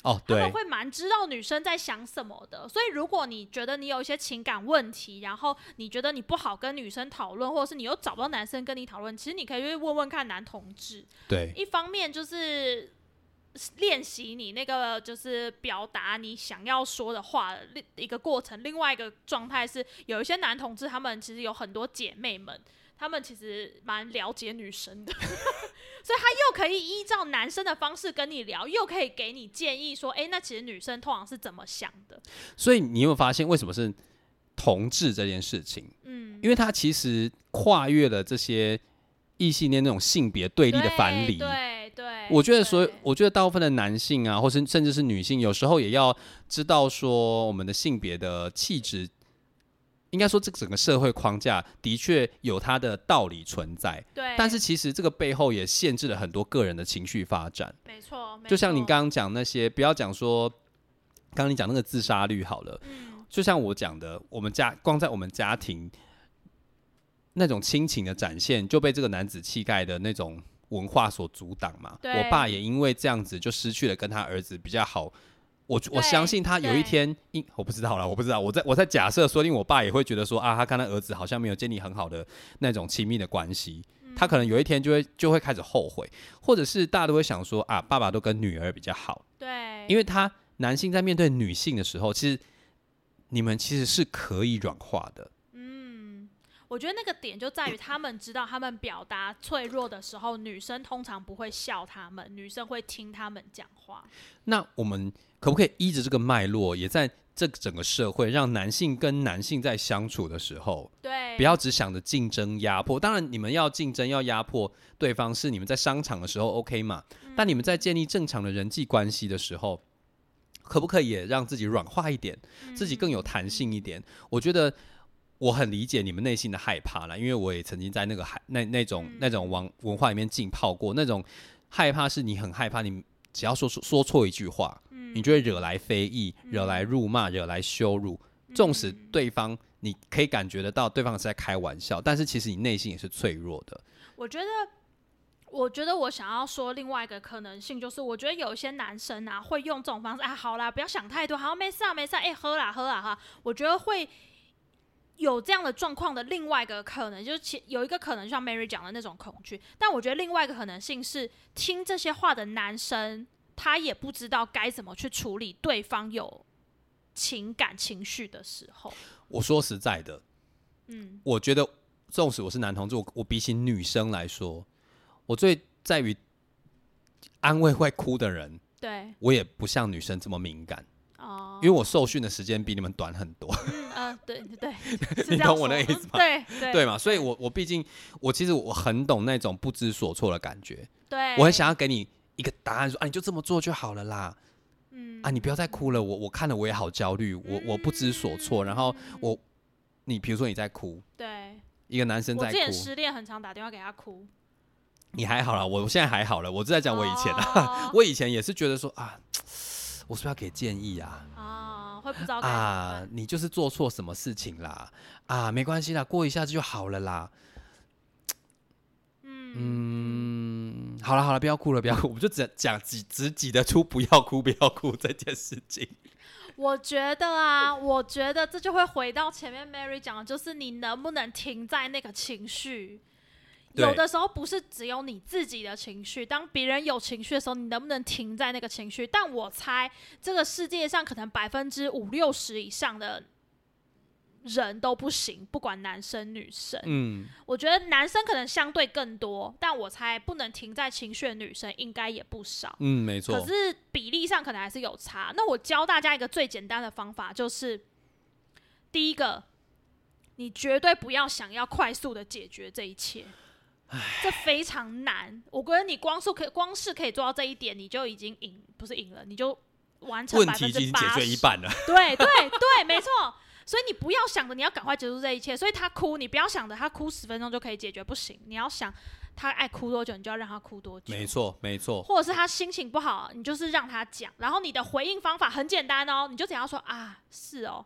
哦，他们会蛮知道女生在想什么的，所以如果你觉得你有一些情感问题，然后你觉得你不好跟女生讨论，或者是你又找不到男生跟你讨论，其实你可以去问问看男同志。对，一方面就是练习你那个就是表达你想要说的话的另一个过程，另外一个状态是有一些男同志，他们其实有很多姐妹们。他们其实蛮了解女生的，所以他又可以依照男生的方式跟你聊，又可以给你建议说，哎，那其实女生通常是怎么想的？所以你有没有发现，为什么是同志这件事情？嗯，因为他其实跨越了这些异性恋那种性别对立的藩篱。对对，我觉得所以，我觉得大部分的男性啊，或是甚至是女性，有时候也要知道说，我们的性别的气质。应该说，这整个社会框架的确有它的道理存在，对。但是其实这个背后也限制了很多个人的情绪发展，没错。就像你刚刚讲那些，不要讲说，刚刚你讲那个自杀率好了，嗯。就像我讲的，我们家光在我们家庭那种亲情的展现，就被这个男子气概的那种文化所阻挡嘛。我爸也因为这样子，就失去了跟他儿子比较好。我我相信他有一天，因我不知道了，我不知道，我在我在假设，说不定我爸也会觉得说啊，他跟他儿子好像没有建立很好的那种亲密的关系，他可能有一天就会就会开始后悔，或者是大家都会想说啊，爸爸都跟女儿比较好，对，因为他男性在面对女性的时候，其实你们其实是可以软化的。我觉得那个点就在于，他们知道他们表达脆弱的时候，女生通常不会笑他们，女生会听他们讲话。那我们可不可以依着这个脉络，也在这整个社会，让男性跟男性在相处的时候，对对，不要只想着竞争压迫。当然，你们要竞争要压迫对方，是你们在商场的时候 OK 嘛？但你们在建立正常的人际关系的时候，可不可以也让自己软化一点，自己更有弹性一点？我觉得我很理解你们内心的害怕了，因为我也曾经在那个害那那种那种文文化里面浸泡过。那种害怕是你很害怕，你只要说说说错一句话，你就会惹来非议，惹来辱骂，惹来羞辱。纵使对方你可以感觉得到对方是在开玩笑，但是其实你内心也是脆弱的。我觉得。我觉得我想要说另外一个可能性，就是我觉得有一些男生啊，会用这种方式，啊，好啦，不要想太多，好，没事啊，没事，哎，喝啦，喝啦，哈。我觉得会有这样的状况的另外一个可能，就是其有一个可能像 Mary 讲的那种恐惧，但我觉得另外一个可能性是，听这些话的男生，他也不知道该怎么去处理对方有情感情绪的时候。我说实在的，嗯，我觉得纵使我是男同志，我我比起女生来说。我最在于安慰会哭的人，对我也不像女生这么敏感哦，因为我受训的时间比你们短很多。嗯，对对，你懂我的意思吗？对对嘛，所以我我毕竟我其实我很懂那种不知所措的感觉。对，我很想要给你一个答案，说啊，你就这么做就好了啦。嗯啊，你不要再哭了，我我看了我也好焦虑，我我不知所措。然后我你比如说你在哭，对，一个男生在哭，失恋很常打电话给他哭。你还好了，我现在还好了。我是在讲我以前啊，我以前也是觉得说啊，我是不是要给建议啊，啊，会不知道啊，你就是做错什么事情啦，啊，没关系啦，过一下子就好了啦。嗯好了好了，不要哭了，不要哭，我们就只讲只只挤得出不要哭不要哭这件事情。我觉得啊，我觉得这就会回到前面 Mary 讲的，就是你能不能停在那个情绪。有的时候不是只有你自己的情绪，当别人有情绪的时候，你能不能停在那个情绪？但我猜这个世界上可能百分之五六十以上的人都不行，不管男生女生。嗯，我觉得男生可能相对更多，但我猜不能停在情绪的女生应该也不少。嗯，没错。可是比例上可能还是有差。那我教大家一个最简单的方法，就是第一个，你绝对不要想要快速的解决这一切。这非常难，我觉得你光是可光是可以做到这一点，你就已经赢，不是赢了，你就完成百分之八十，解决一半了。对对对，没错。所以你不要想着你要赶快结束这一切，所以他哭，你不要想着他哭十分钟就可以解决，不行。你要想他爱哭多久，你就要让他哭多久。没错，没错。或者是他心情不好，你就是让他讲，然后你的回应方法很简单哦，你就只要说啊，是哦，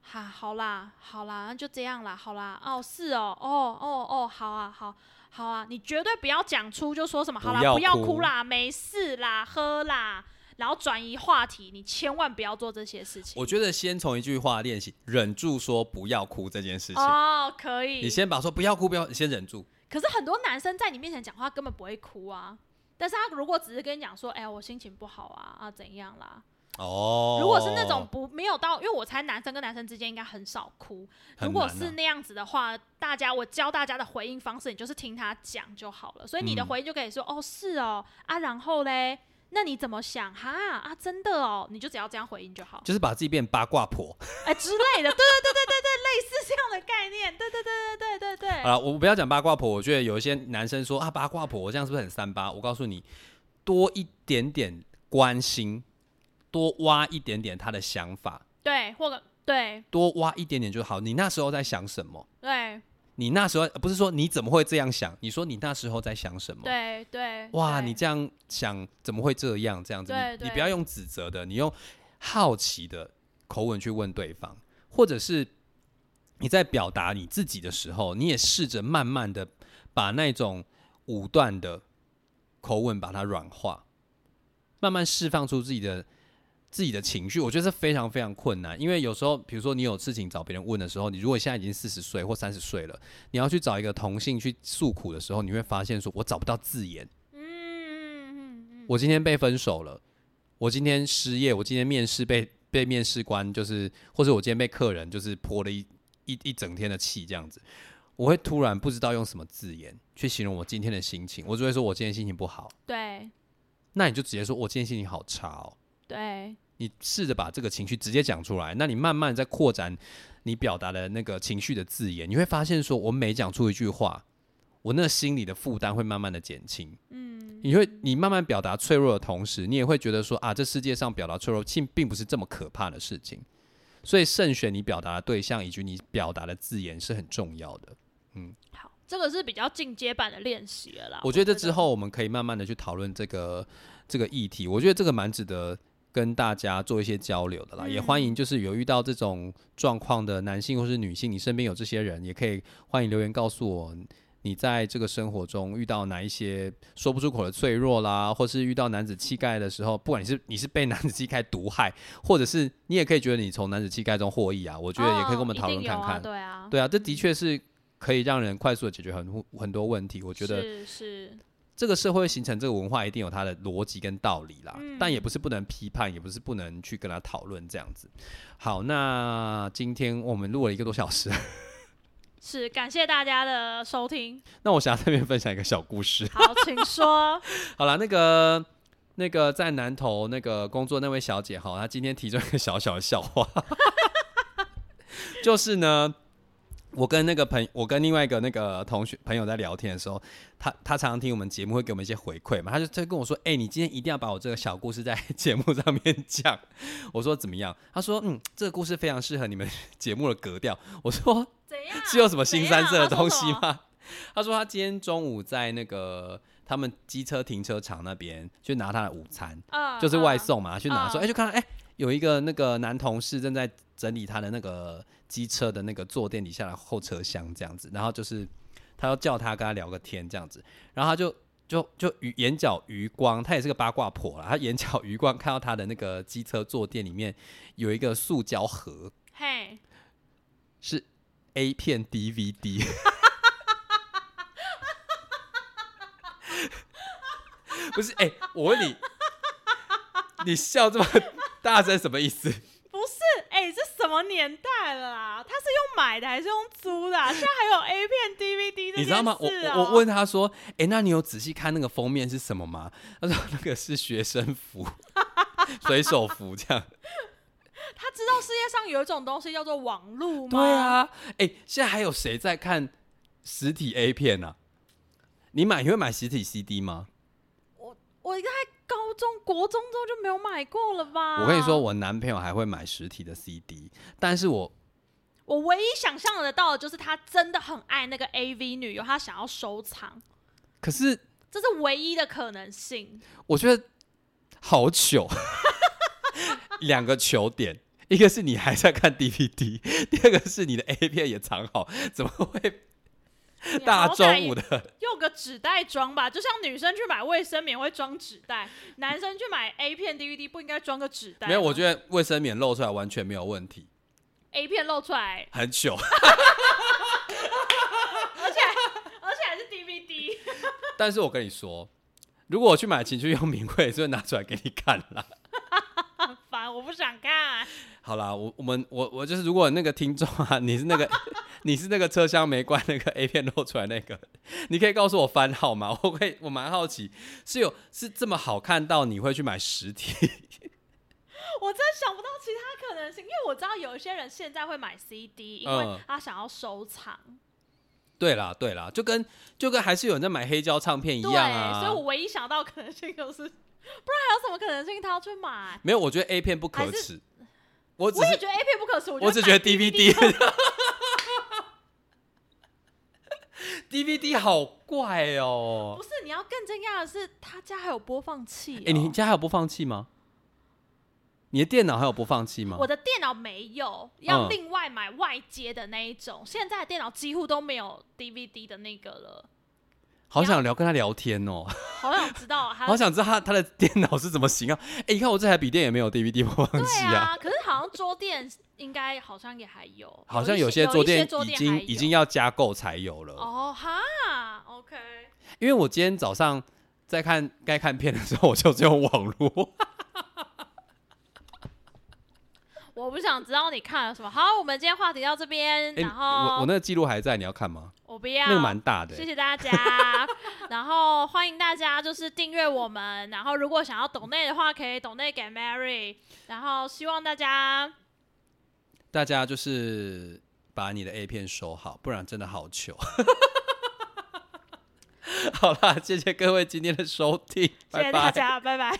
哈，好啦，好啦，那就这样啦，好啦，哦，是哦，哦哦哦，好啊，好。好啊，你绝对不要讲出就说什么好啦，不要哭啦，没事啦，喝啦，然后转移话题，你千万不要做这些事情。我觉得先从一句话练习，忍住说不要哭这件事情。哦，可以。你先把说不要哭，不要，你先忍住。可是很多男生在你面前讲话根本不会哭啊，但是他如果只是跟你讲说，哎，我心情不好啊，啊怎样啦？哦，如果是那种不没有到，因为我猜男生跟男生之间应该很少哭。如果是那样子的话，大家我教大家的回应方式，你就是听他讲就好了。所以你的回应就可以说：“哦，是哦，啊，然后嘞，那你怎么想？哈啊，真的哦，你就只要这样回应就好。”就是把自己变八卦婆哎之类的，对对对对对对，类似这样的概念，对对对对对对对。好了，我不要讲八卦婆，我觉得有一些男生说啊，八卦婆，我这样是不是很三八？我告诉你，多一点点关心。多挖一点点他的想法，对，或者对，多挖一点点就好。你那时候在想什么？对，你那时候不是说你怎么会这样想？你说你那时候在想什么？对对，哇，你这样想怎么会这样？这样子，你你不要用指责的，你用好奇的口吻去问对方，或者是你在表达你自己的时候，你也试着慢慢的把那种武断的口吻把它软化，慢慢释放出自己的。自己的情绪，我觉得是非常非常困难，因为有时候，比如说你有事情找别人问的时候，你如果现在已经四十岁或三十岁了，你要去找一个同性去诉苦的时候，你会发现说，我找不到字眼。嗯我今天被分手了，我今天失业，我今天面试被被面试官就是，或者我今天被客人就是泼了一一一整天的气这样子，我会突然不知道用什么字眼去形容我今天的心情，我只会说我今天心情不好。对。那你就直接说我今天心情好差哦。对。你试着把这个情绪直接讲出来，那你慢慢在扩展你表达的那个情绪的字眼，你会发现说，我每讲出一句话，我那心里的负担会慢慢的减轻。嗯，你会你慢慢表达脆弱的同时，你也会觉得说啊，这世界上表达脆弱并并不是这么可怕的事情。所以慎选你表达的对象以及你表达的字眼是很重要的。嗯，好，这个是比较进阶版的练习了啦。我觉得这之后我们可以慢慢的去讨论这个这个议题。我觉得这个蛮值得跟大家做一些交流的啦。也欢迎就是有遇到这种状况的男性或是女性，你身边有这些人，也可以欢迎留言告诉我。你在这个生活中遇到哪一些说不出口的脆弱啦，或是遇到男子气概的时候，不管你是你是被男子气概毒害，或者是你也可以觉得你从男子气概中获益啊，我觉得也可以跟我们讨论看看。对啊，对啊，这的确是可以让人快速的解决很很多问题。我觉得是是这个社会形成这个文化一定有它的逻辑跟道理啦，但也不是不能批判，也不是不能去跟他讨论这样子。好，那今天我们录了一个多小时。是感谢大家的收听。那我想在这边分享一个小故事。好，请说。好了，那个那个在南头那个工作那位小姐哈，她今天提出一个小小的笑话，就是呢。我跟那个朋，我跟另外一个那个同学朋友在聊天的时候，他他常常听我们节目，会给我们一些回馈嘛。他就他跟我说：“哎，你今天一定要把我这个小故事在节目上面讲。”我说：“怎么样？”他说：“嗯，这个故事非常适合你们节目的格调。”我说：“怎样？是有什么新三色的东西吗？”他说：“他今天中午在那个他们机车停车场那边去拿他的午餐，就是外送嘛，去拿说，哎，就看到哎，有一个那个男同事正在整理他的那个。”机车的那个坐垫底下的后车厢这样子，然后就是他要叫他跟他聊个天这样子，然后他就就就余眼角余光，他也是个八卦婆了，他眼角余光看到他的那个机车坐垫里面有一个塑胶盒，嘿，是 A 片 DVD，不是哎，我问你，你笑这么大声什么意思？什么年代了啦？他是用买的还是用租的？现在还有 A 片 DVD 你知道吗？我我问他说：“哎，那你有仔细看那个封面是什么吗？”他说：“那个是学生服，水手服这样。”他知道世界上有一种东西叫做网络吗？对啊，哎，现在还有谁在看实体 A 片呢？你买你会买实体 CD 吗？我我应该。高中、国中之后就没有买过了吧？我跟你说，我男朋友还会买实体的 CD，但是我我唯一想象得到的就是他真的很爱那个 AV 女优，他想要收藏。可是这是唯一的可能性。我觉得好糗，两个糗点，一个是你还在看 DVD，第二个是你的 A 片也藏好，怎么会？大中午的，用个纸袋装吧，就像女生去买卫生棉会装纸袋，男生去买 A 片 DVD 不应该装个纸袋？没有，我觉得卫生棉露出来完全没有问题。A 片露出来很糗，而且而且还是 DVD。但是我跟你说，如果我去买情趣用品，我也是会拿出来给你看了。烦，我不想看。好啦，我我们我我就是，如果那个听众啊，你是那个 你是那个车厢没关那个 A 片露出来那个，你可以告诉我番号吗？我可以，我蛮好奇，是有是这么好看到你会去买实体？我真想不到其他可能性，因为我知道有一些人现在会买 CD，因为他想要收藏。对啦对啦，就跟就跟还是有人在买黑胶唱片一样啊。所以我唯一想到可能性就是，有什么可能性他要去买？没有，我觉得 A 片不可耻。我我也觉得 A 片不可耻，我只觉得 DVD，DVD 好怪哦。不是，你要更惊讶的是，他家还有播放器。哎，你家还有播放器吗？你的电脑还有播放器吗？我的电脑没有，要另外买外接的那一种。现在的电脑几乎都没有 DVD 的那个了。好想聊跟他聊天哦，好想知道，好想知道他他的电脑是怎么行啊？哎，你看我这台笔电也没有 DVD 播放器啊。可是好像桌垫应该好像也还有，好像有些桌垫已经已经要加购才有了。哦哈，OK。因为我今天早上在看该看片的时候，我就只有网络。我不想知道你看了什么。好，我们今天话题到这边，然后我我那个记录还在，你要看吗？我我不要，那个蛮大的、谢谢大家，然后欢迎大家就是订阅我们，然后如果想要懂内的话，可以懂内给 Mary，然后希望大家大家就是把你的 A 片收好，不然真的好糗。好啦，谢谢各位今天的收听，谢谢拜拜。大家，拜拜。